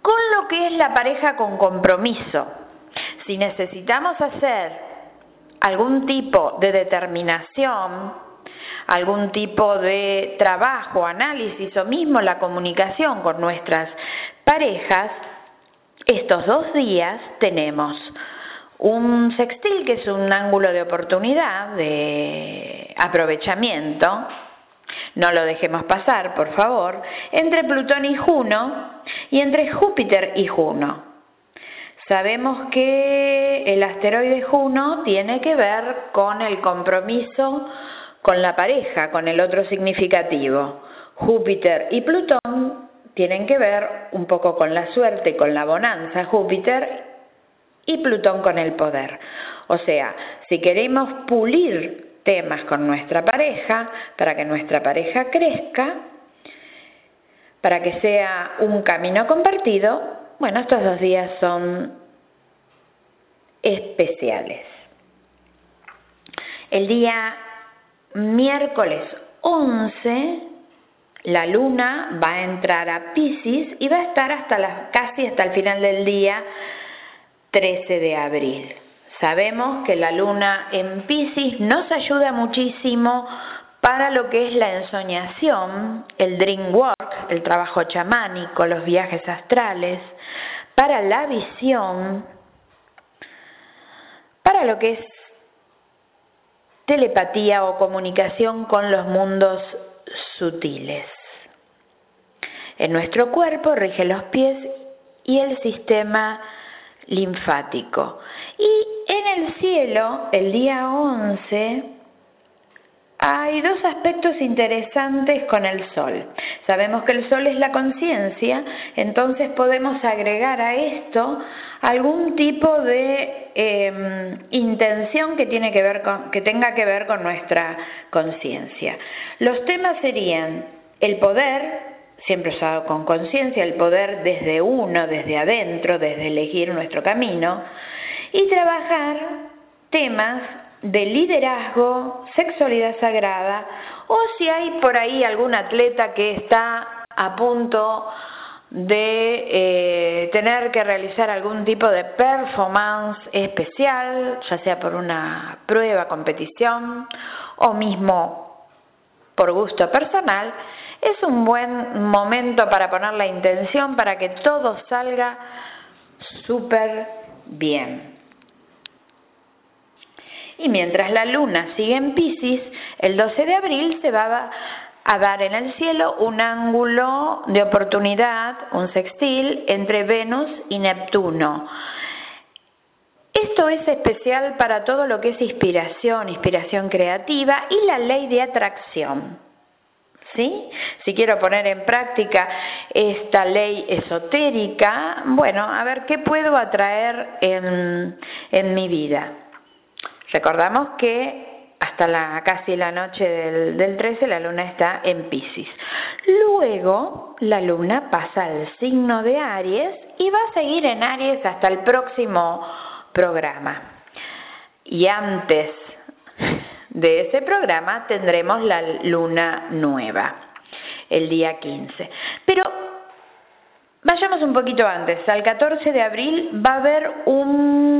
con lo que es la pareja con compromiso. Si necesitamos hacer algún tipo de determinación, algún tipo de trabajo, análisis o mismo la comunicación con nuestras parejas, estos dos días tenemos un sextil que es un ángulo de oportunidad, de aprovechamiento, no lo dejemos pasar, por favor, entre Plutón y Juno y entre Júpiter y Juno. Sabemos que el asteroide Juno tiene que ver con el compromiso con la pareja, con el otro significativo. Júpiter y Plutón tienen que ver un poco con la suerte, con la bonanza, Júpiter y Plutón con el poder. O sea, si queremos pulir temas con nuestra pareja, para que nuestra pareja crezca, para que sea un camino compartido, bueno, estos dos días son especiales. El día miércoles 11, la luna va a entrar a Pisces y va a estar hasta casi hasta el final del día 13 de abril. Sabemos que la luna en Pisces nos ayuda muchísimo para lo que es la ensoñación, el dream work, el trabajo chamánico, los viajes astrales, para la visión, para lo que es telepatía o comunicación con los mundos sutiles. En nuestro cuerpo rige los pies y el sistema linfático. Y en el cielo, el día 11, hay dos aspectos interesantes con el Sol. Sabemos que el Sol es la conciencia, entonces podemos agregar a esto algún tipo de em, intención que, ver con, que tenga que ver con nuestra conciencia. Los temas serían el poder, siempre usado con conciencia, el poder desde uno, desde adentro, desde elegir nuestro camino, y trabajar temas de liderazgo, sexualidad sagrada, o si hay por ahí algún atleta que está a punto de eh, tener que realizar algún tipo de performance especial, ya sea por una prueba, competición o mismo por gusto personal, es un buen momento para poner la intención para que todo salga súper bien. Y mientras la luna sigue en Pisces, el 12 de abril se va a dar en el cielo un ángulo de oportunidad, un sextil, entre Venus y Neptuno. Esto es especial para todo lo que es inspiración, inspiración creativa y la ley de atracción. ¿sí? Si quiero poner en práctica esta ley esotérica, bueno, a ver qué puedo atraer en, en mi vida. Recordamos que hasta la, casi la noche del, del 13 la luna está en Pisces. Luego la luna pasa al signo de Aries y va a seguir en Aries hasta el próximo programa. Y antes de ese programa tendremos la luna nueva, el día 15. Pero vayamos un poquito antes, al 14 de abril va a haber un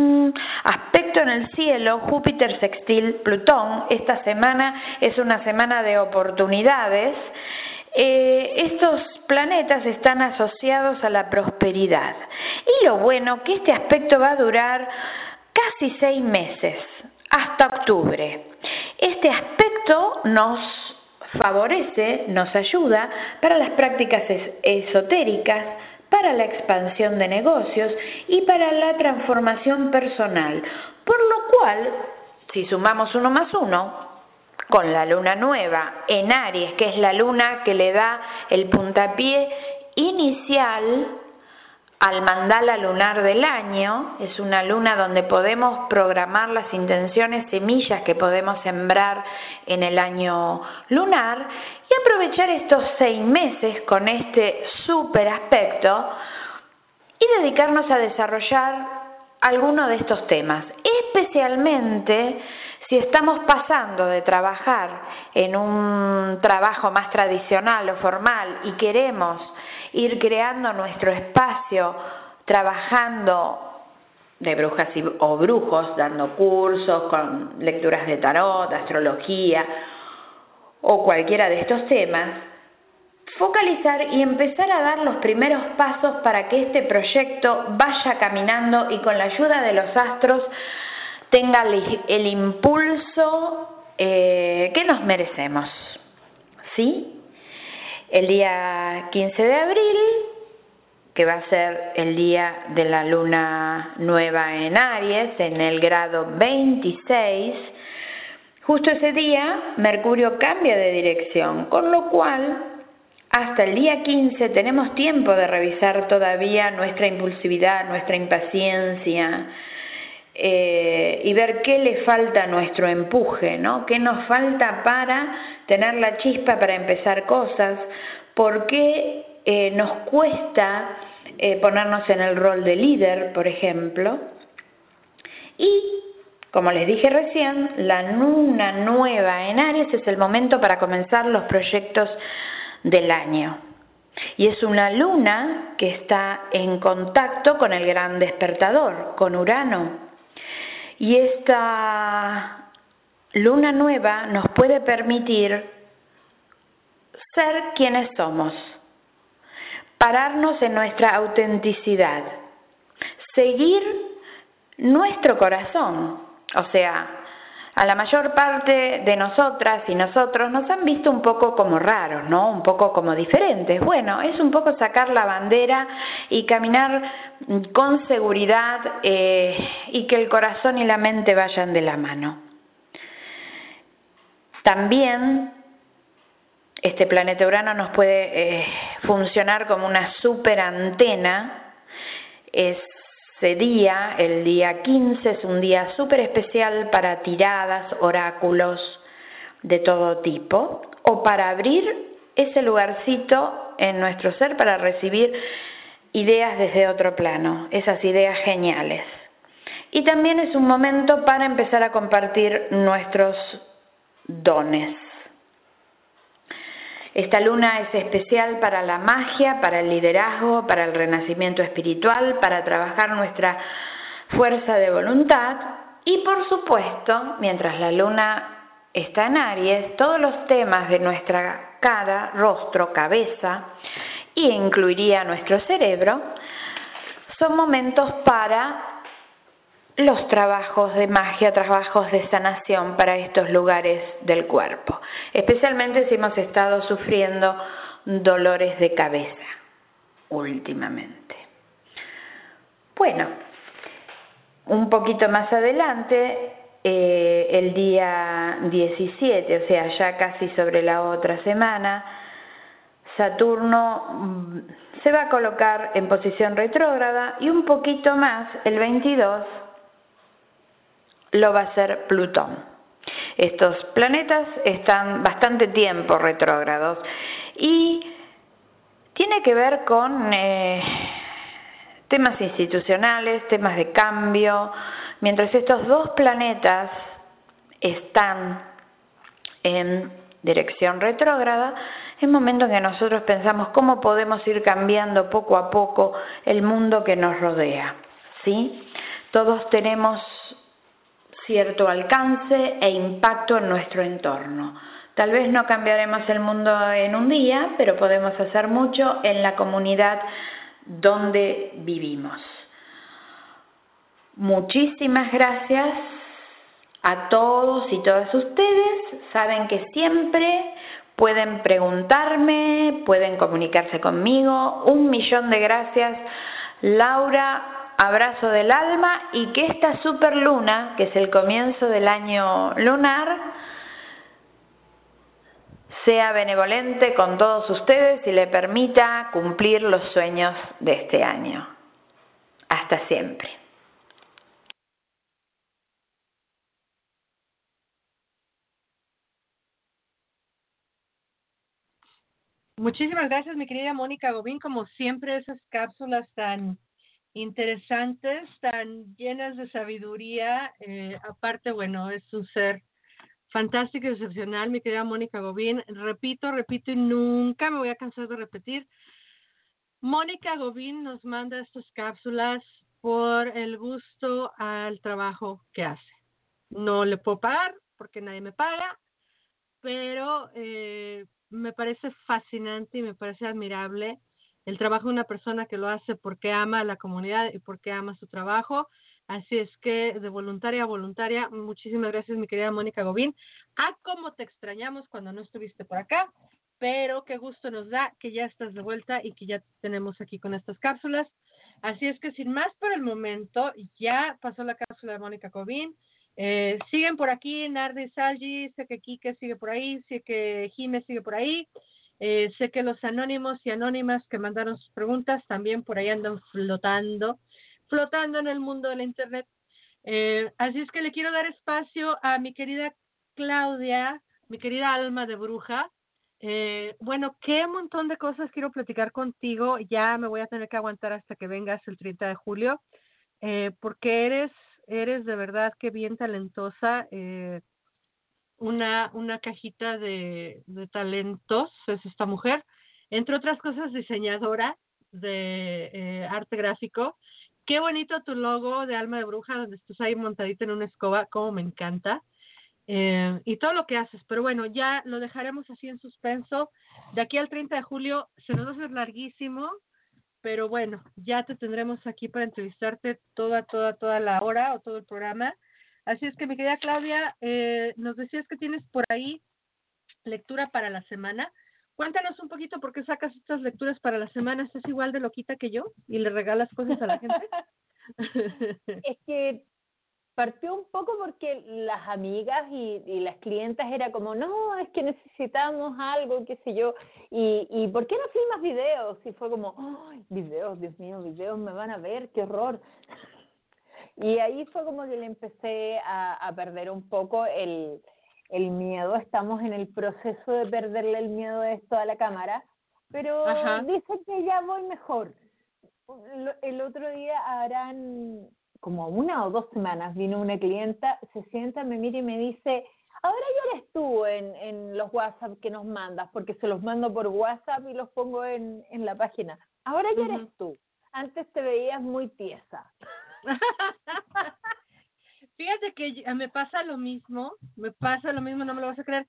aspecto en el cielo, Júpiter sextil Plutón, esta semana es una semana de oportunidades. Eh, estos planetas están asociados a la prosperidad y lo bueno que este aspecto va a durar casi seis meses, hasta octubre. Este aspecto nos favorece, nos ayuda para las prácticas esotéricas, para la expansión de negocios y para la transformación personal. Por lo cual, si sumamos uno más uno, con la luna nueva en Aries, que es la luna que le da el puntapié inicial al mandala lunar del año, es una luna donde podemos programar las intenciones, semillas que podemos sembrar en el año lunar y aprovechar estos seis meses con este super aspecto y dedicarnos a desarrollar alguno de estos temas, especialmente si estamos pasando de trabajar en un trabajo más tradicional o formal y queremos ir creando nuestro espacio, trabajando de brujas o brujos, dando cursos con lecturas de tarot, astrología o cualquiera de estos temas, focalizar y empezar a dar los primeros pasos para que este proyecto vaya caminando y con la ayuda de los astros tenga el, impulso eh, que nos merecemos. ¿sí? El día 15 de abril, que va a ser el día de la luna nueva en Aries, en el grado 26, justo ese día Mercurio cambia de dirección, con lo cual hasta el día 15 tenemos tiempo de revisar todavía nuestra impulsividad, nuestra impaciencia eh, y ver qué le falta a nuestro empuje, ¿no? ¿Qué nos falta para tener la chispa para empezar cosas? ¿Por qué eh, nos cuesta eh, ponernos en el rol de líder, por ejemplo? Y como les dije recién, la luna nueva en Aries es el momento para comenzar los proyectos del año. Y es una luna que está en contacto con el gran despertador, con Urano. Y esta luna nueva nos puede permitir ser quienes somos, pararnos en nuestra autenticidad, seguir nuestro corazón, o sea, a la mayor parte de nosotras y nosotros nos han visto un poco como raros, ¿no? Un poco como diferentes. Bueno, es un poco sacar la bandera y caminar con seguridad eh, y que el corazón y la mente vayan de la mano. También este planeta Urano nos puede eh, funcionar como una super antena, este día, el día 15, es un día súper especial para tiradas, oráculos de todo tipo, o para abrir ese lugarcito en nuestro ser para recibir ideas desde otro plano, esas ideas geniales. Y también es un momento para empezar a compartir nuestros dones. Esta luna es especial para la magia, para el liderazgo, para el renacimiento espiritual, para trabajar nuestra fuerza de voluntad. Y por supuesto, mientras la luna está en Aries, todos los temas de nuestra cara, rostro, cabeza y incluiría nuestro cerebro, son momentos para los trabajos de magia, trabajos de sanación para estos lugares del cuerpo, especialmente si hemos estado sufriendo dolores de cabeza últimamente. Bueno, un poquito más adelante, eh, el día 17, o sea, ya casi sobre la otra semana, Saturno mm, se va a colocar en posición retrógrada y un poquito más, el 22, lo va a ser Plutón. Estos planetas están bastante tiempo retrógrados y tiene que ver con eh, temas institucionales, temas de cambio. Mientras estos dos planetas están en dirección retrógrada, es momento en que nosotros pensamos cómo podemos ir cambiando poco a poco el mundo que nos rodea. ¿sí? Todos tenemos cierto alcance e impacto en nuestro entorno. Tal vez no cambiaremos el mundo en un día, pero podemos hacer mucho en la comunidad donde vivimos. Muchísimas gracias a todos y todas ustedes. Saben que siempre pueden preguntarme, pueden comunicarse conmigo. Un millón de gracias. Laura, abrazo del alma y que esta super luna, que es el comienzo del año lunar, sea benevolente con todos ustedes y le permita cumplir los sueños de este año. Hasta siempre. Muchísimas gracias, mi querida Mónica Gobín. Como siempre, esas cápsulas tan interesantes, tan llenas de sabiduría. Eh, aparte, bueno, es un ser fantástico y excepcional, mi querida Mónica Gobín. Repito, repito y nunca me voy a cansar de repetir. Mónica Gobín nos manda estas cápsulas por el gusto al trabajo que hace. No le puedo pagar porque nadie me paga, pero eh, me parece fascinante y me parece admirable el trabajo de una persona que lo hace porque ama a la comunidad y porque ama su trabajo. Así es que de voluntaria a voluntaria, muchísimas gracias mi querida Mónica Gobín. A cómo te extrañamos cuando no estuviste por acá. pero qué gusto nos da que ya estás de vuelta y que ya tenemos aquí con estas cápsulas. Así es que sin más por el momento, ya pasó la cápsula de Mónica Cobín. Eh, siguen por aquí Nardi Salgi, sé que Kike sigue por ahí, sé que Jime sigue por ahí, eh, sé que los anónimos y anónimas que mandaron sus preguntas también por ahí andan flotando, flotando en el mundo de la Internet. Eh, así es que le quiero dar espacio a mi querida Claudia, mi querida alma de bruja. Eh, bueno, qué montón de cosas quiero platicar contigo. Ya me voy a tener que aguantar hasta que vengas el 30 de julio, eh, porque eres, eres de verdad que bien talentosa. Eh, una, una cajita de, de talentos es esta mujer. Entre otras cosas, diseñadora de eh, arte gráfico. Qué bonito tu logo de alma de bruja, donde estás ahí montadita en una escoba, como me encanta eh, y todo lo que haces. Pero bueno, ya lo dejaremos así en suspenso. De aquí al 30 de julio se nos va a hacer larguísimo, pero bueno, ya te tendremos aquí para entrevistarte toda, toda, toda la hora o todo el programa. Así es que mi querida Claudia, eh, nos decías que tienes por ahí lectura para la semana. Cuéntanos un poquito por qué sacas estas lecturas para la semana. ¿Estás igual de loquita que yo y le regalas cosas a la gente? es que partió un poco porque las amigas y, y, las clientas era como, no, es que necesitamos algo, qué sé yo, y, y ¿por qué no filmas videos? Y fue como, ay, videos, Dios mío, videos me van a ver, qué horror. Y ahí fue como que le empecé a, a perder un poco el, el miedo, estamos en el proceso de perderle el miedo de esto a la cámara, pero Ajá. dice que ya voy mejor. El otro día harán como una o dos semanas vino una clienta, se sienta, me mira y me dice, ahora ya eres tú en, en los WhatsApp que nos mandas, porque se los mando por WhatsApp y los pongo en, en la página. Ahora ya eres tú. Antes te veías muy tiesa. Fíjate que me pasa lo mismo, me pasa lo mismo, no me lo vas a creer,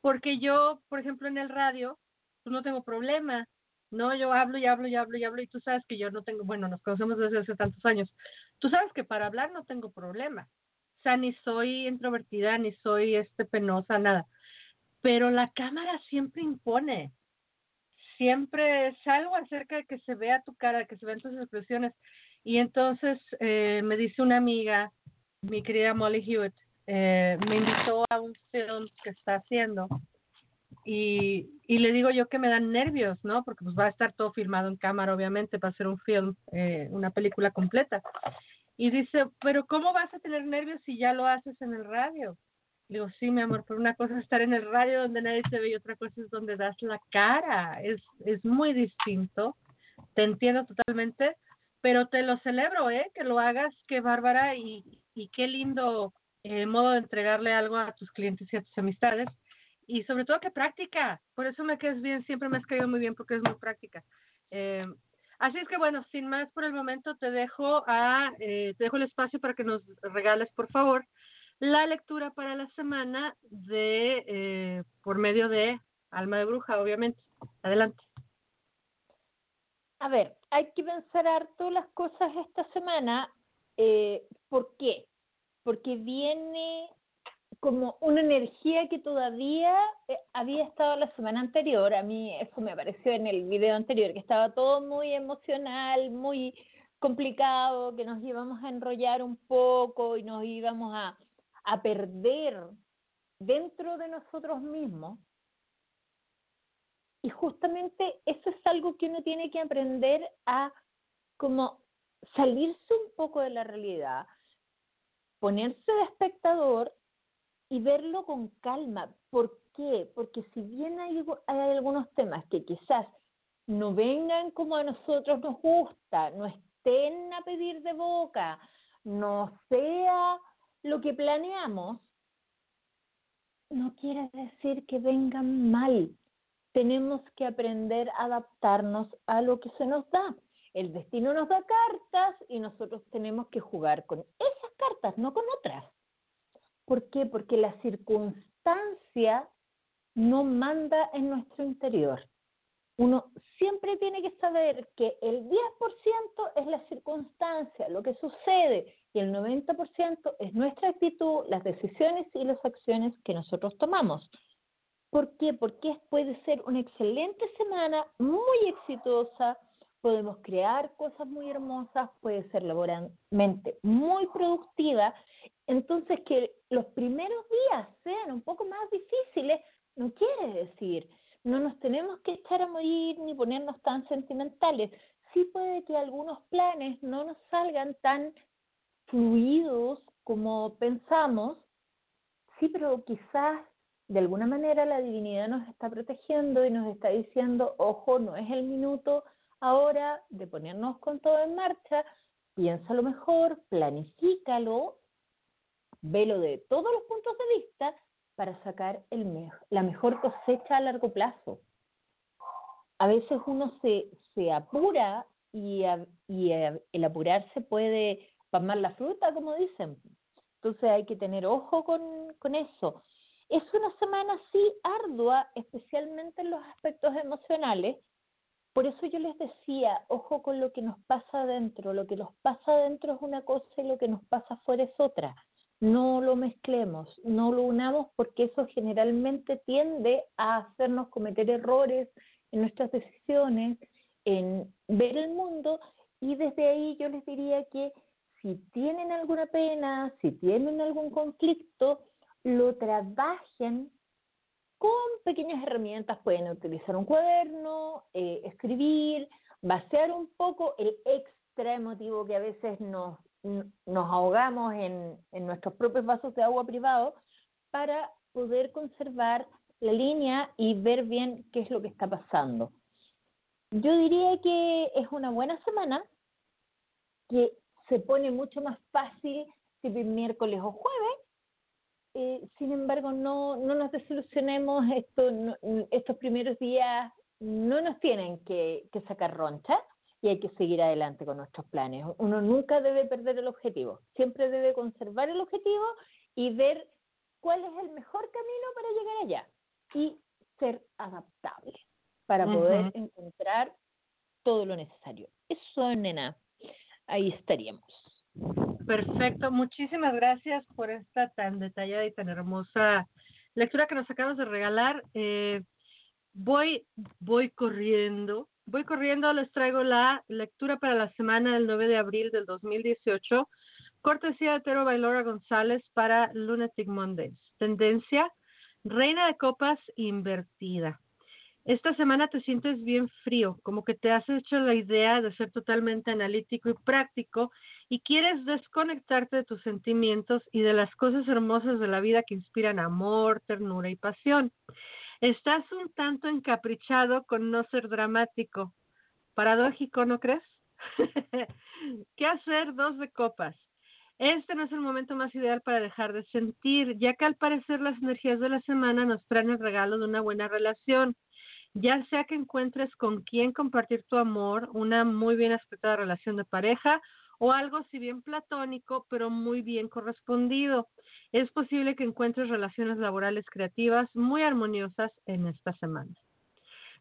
porque yo, por ejemplo, en el radio, pues no tengo problema, no, yo hablo y hablo y hablo y hablo y tú sabes que yo no tengo, bueno, nos conocemos desde hace tantos años, tú sabes que para hablar no tengo problema, o sea, ni soy introvertida, ni soy este penosa, nada, pero la cámara siempre impone, siempre es algo acerca de que se vea tu cara, que se vean tus expresiones, y entonces eh, me dice una amiga, mi querida Molly Hewitt, eh, me invitó a un film que está haciendo y, y le digo yo que me dan nervios, ¿no? Porque pues va a estar todo filmado en cámara, obviamente, para hacer un film, eh, una película completa. Y dice, pero ¿cómo vas a tener nervios si ya lo haces en el radio? Le digo, sí, mi amor, pero una cosa es estar en el radio donde nadie te ve y otra cosa es donde das la cara. Es, es muy distinto. Te entiendo totalmente, pero te lo celebro, ¿eh? Que lo hagas, qué bárbara y, y qué lindo eh, modo de entregarle algo a tus clientes y a tus amistades y sobre todo que práctica. Por eso me quedas bien, siempre me has caído muy bien porque es muy práctica. Eh, así es que bueno, sin más por el momento te dejo a eh, te dejo el espacio para que nos regales por favor la lectura para la semana de eh, por medio de Alma de Bruja, obviamente. Adelante. A ver, hay que pensar harto las cosas esta semana. Eh, ¿Por qué? Porque viene como una energía que todavía eh, había estado la semana anterior. A mí eso me apareció en el video anterior, que estaba todo muy emocional, muy complicado, que nos íbamos a enrollar un poco y nos íbamos a, a perder dentro de nosotros mismos. Y justamente eso es algo que uno tiene que aprender a como salirse un poco de la realidad, ponerse de espectador y verlo con calma. ¿Por qué? Porque si bien hay, hay algunos temas que quizás no vengan como a nosotros nos gusta, no estén a pedir de boca, no sea lo que planeamos, no quiere decir que vengan mal. Tenemos que aprender a adaptarnos a lo que se nos da. El destino nos da cartas y nosotros tenemos que jugar con esas cartas, no con otras. ¿Por qué? Porque la circunstancia no manda en nuestro interior. Uno siempre tiene que saber que el 10% es la circunstancia, lo que sucede, y el 90% es nuestra actitud, las decisiones y las acciones que nosotros tomamos. ¿Por qué? Porque puede ser una excelente semana, muy exitosa, podemos crear cosas muy hermosas, puede ser laboralmente muy productiva. Entonces, que los primeros días sean un poco más difíciles, no quiere decir, no nos tenemos que echar a morir ni ponernos tan sentimentales. Sí puede que algunos planes no nos salgan tan fluidos como pensamos, sí, pero quizás de alguna manera la divinidad nos está protegiendo y nos está diciendo, ojo, no es el minuto ahora de ponernos con todo en marcha, piénsalo mejor, planifícalo, velo de todos los puntos de vista para sacar el la mejor cosecha a largo plazo. A veces uno se, se apura y, a, y a, el apurarse puede pasar la fruta, como dicen. Entonces hay que tener ojo con, con eso. Es una semana sí ardua, especialmente en los aspectos emocionales. Por eso yo les decía, ojo con lo que nos pasa adentro. Lo que nos pasa adentro es una cosa y lo que nos pasa afuera es otra. No lo mezclemos, no lo unamos porque eso generalmente tiende a hacernos cometer errores en nuestras decisiones, en ver el mundo y desde ahí yo les diría que si tienen alguna pena, si tienen algún conflicto, lo trabajen con pequeñas herramientas. Pueden utilizar un cuaderno, eh, escribir, vaciar un poco el extra emotivo que a veces nos, nos ahogamos en, en nuestros propios vasos de agua privado para poder conservar la línea y ver bien qué es lo que está pasando. Yo diría que es una buena semana, que se pone mucho más fácil si es miércoles o jueves, eh, sin embargo, no, no nos desilusionemos, esto, no, estos primeros días no nos tienen que, que sacar roncha y hay que seguir adelante con nuestros planes. Uno nunca debe perder el objetivo, siempre debe conservar el objetivo y ver cuál es el mejor camino para llegar allá y ser adaptable para poder encontrar todo lo necesario. Eso, nena, ahí estaríamos. Perfecto, muchísimas gracias por esta tan detallada y tan hermosa lectura que nos acabas de regalar. Eh, voy, voy corriendo, voy corriendo, les traigo la lectura para la semana del 9 de abril del 2018, cortesía de Tero Bailora González para Lunatic Mondays. Tendencia, Reina de Copas invertida. Esta semana te sientes bien frío, como que te has hecho la idea de ser totalmente analítico y práctico y quieres desconectarte de tus sentimientos y de las cosas hermosas de la vida que inspiran amor, ternura y pasión. Estás un tanto encaprichado con no ser dramático. Paradójico, ¿no crees? ¿Qué hacer dos de copas? Este no es el momento más ideal para dejar de sentir, ya que al parecer las energías de la semana nos traen el regalo de una buena relación ya sea que encuentres con quién compartir tu amor, una muy bien aspectada relación de pareja o algo si bien platónico, pero muy bien correspondido. Es posible que encuentres relaciones laborales creativas muy armoniosas en esta semana.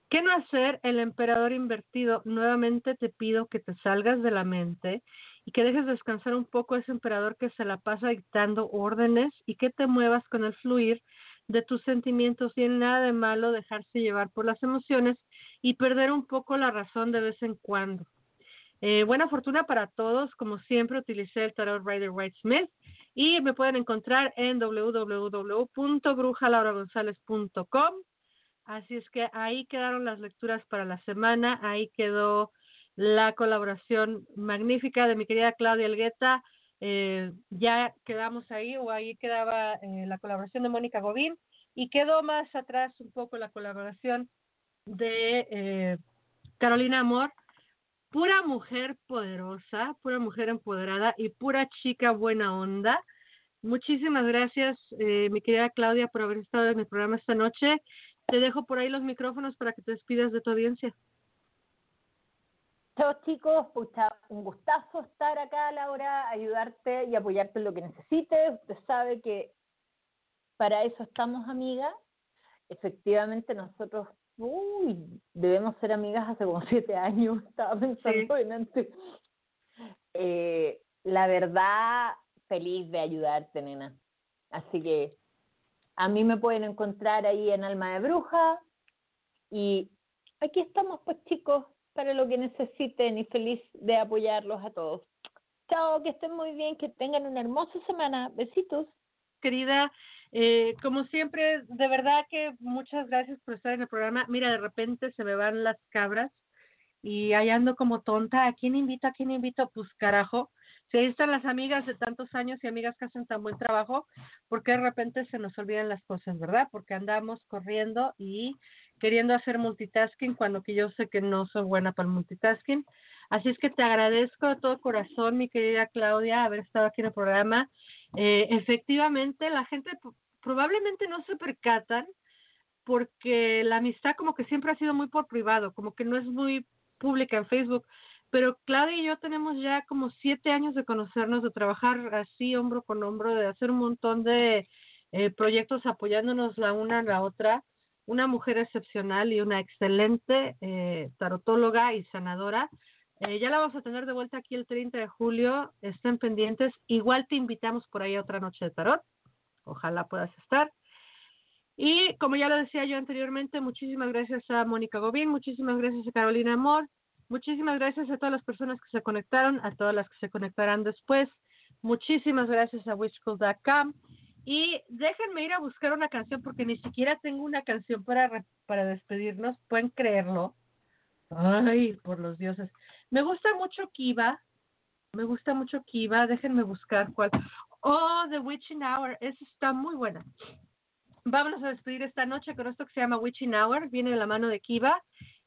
¿Qué no hacer? El emperador invertido. Nuevamente te pido que te salgas de la mente y que dejes descansar un poco ese emperador que se la pasa dictando órdenes y que te muevas con el fluir de tus sentimientos. Tiene nada de malo dejarse llevar por las emociones y perder un poco la razón de vez en cuando. Eh, buena fortuna para todos. Como siempre, utilicé el tarot Rider White Smith y me pueden encontrar en www.brujalauragonzalez.com. Así es que ahí quedaron las lecturas para la semana. Ahí quedó la colaboración magnífica de mi querida Claudia Elgueta eh, ya quedamos ahí o ahí quedaba eh, la colaboración de Mónica Gobín y quedó más atrás un poco la colaboración de eh, Carolina Amor, pura mujer poderosa, pura mujer empoderada y pura chica buena onda. Muchísimas gracias, eh, mi querida Claudia, por haber estado en el programa esta noche. Te dejo por ahí los micrófonos para que te despidas de tu audiencia. Chao chicos, pucha, un gustazo estar acá, Laura, ayudarte y apoyarte en lo que necesites. Usted sabe que para eso estamos amigas. Efectivamente, nosotros uy, debemos ser amigas hace como siete años, estaba pensando en antes. Eh, la verdad, feliz de ayudarte, nena. Así que A mí me pueden encontrar ahí en Alma de Bruja. Y aquí estamos, pues chicos, para lo que necesiten y feliz de apoyarlos a todos. Chao, que estén muy bien, que tengan una hermosa semana. Besitos. querida. Eh, como siempre, de verdad que muchas gracias por estar en el programa. Mira, de repente se me van las cabras y ahí ando como tonta. ¿A quién invito? ¿A quién invito? Pues carajo. Si ahí están las amigas de tantos años y amigas que hacen tan buen trabajo, ¿por qué de repente se nos olvidan las cosas, verdad? Porque andamos corriendo y queriendo hacer multitasking cuando que yo sé que no soy buena para el multitasking. Así es que te agradezco de todo corazón, mi querida Claudia, haber estado aquí en el programa. Eh, efectivamente, la gente probablemente no se percatan porque la amistad como que siempre ha sido muy por privado, como que no es muy pública en Facebook. Pero Claudia y yo tenemos ya como siete años de conocernos, de trabajar así hombro con hombro, de hacer un montón de eh, proyectos apoyándonos la una a la otra. Una mujer excepcional y una excelente eh, tarotóloga y sanadora. Eh, ya la vamos a tener de vuelta aquí el 30 de julio. Estén pendientes. Igual te invitamos por ahí a otra noche de tarot. Ojalá puedas estar. Y como ya lo decía yo anteriormente, muchísimas gracias a Mónica Gobín, muchísimas gracias a Carolina Amor, muchísimas gracias a todas las personas que se conectaron, a todas las que se conectarán después. Muchísimas gracias a witchschool.com. Y déjenme ir a buscar una canción porque ni siquiera tengo una canción para, para despedirnos. ¿Pueden creerlo? Ay, por los dioses. Me gusta mucho Kiva. Me gusta mucho Kiva. Déjenme buscar cuál. Oh, The Witching Hour. Esa está muy buena. Vámonos a despedir esta noche con esto que se llama Witching Hour. Viene de la mano de Kiva.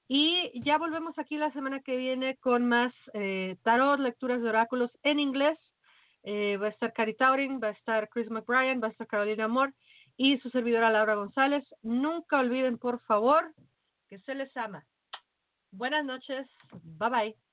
Y ya volvemos aquí la semana que viene con más eh, tarot, lecturas de oráculos en inglés. Eh, va a estar Cari Taurin, va a estar Chris McBrien, va a estar Carolina Amor y su servidora Laura González. Nunca olviden, por favor, que se les ama. Buenas noches. Bye bye.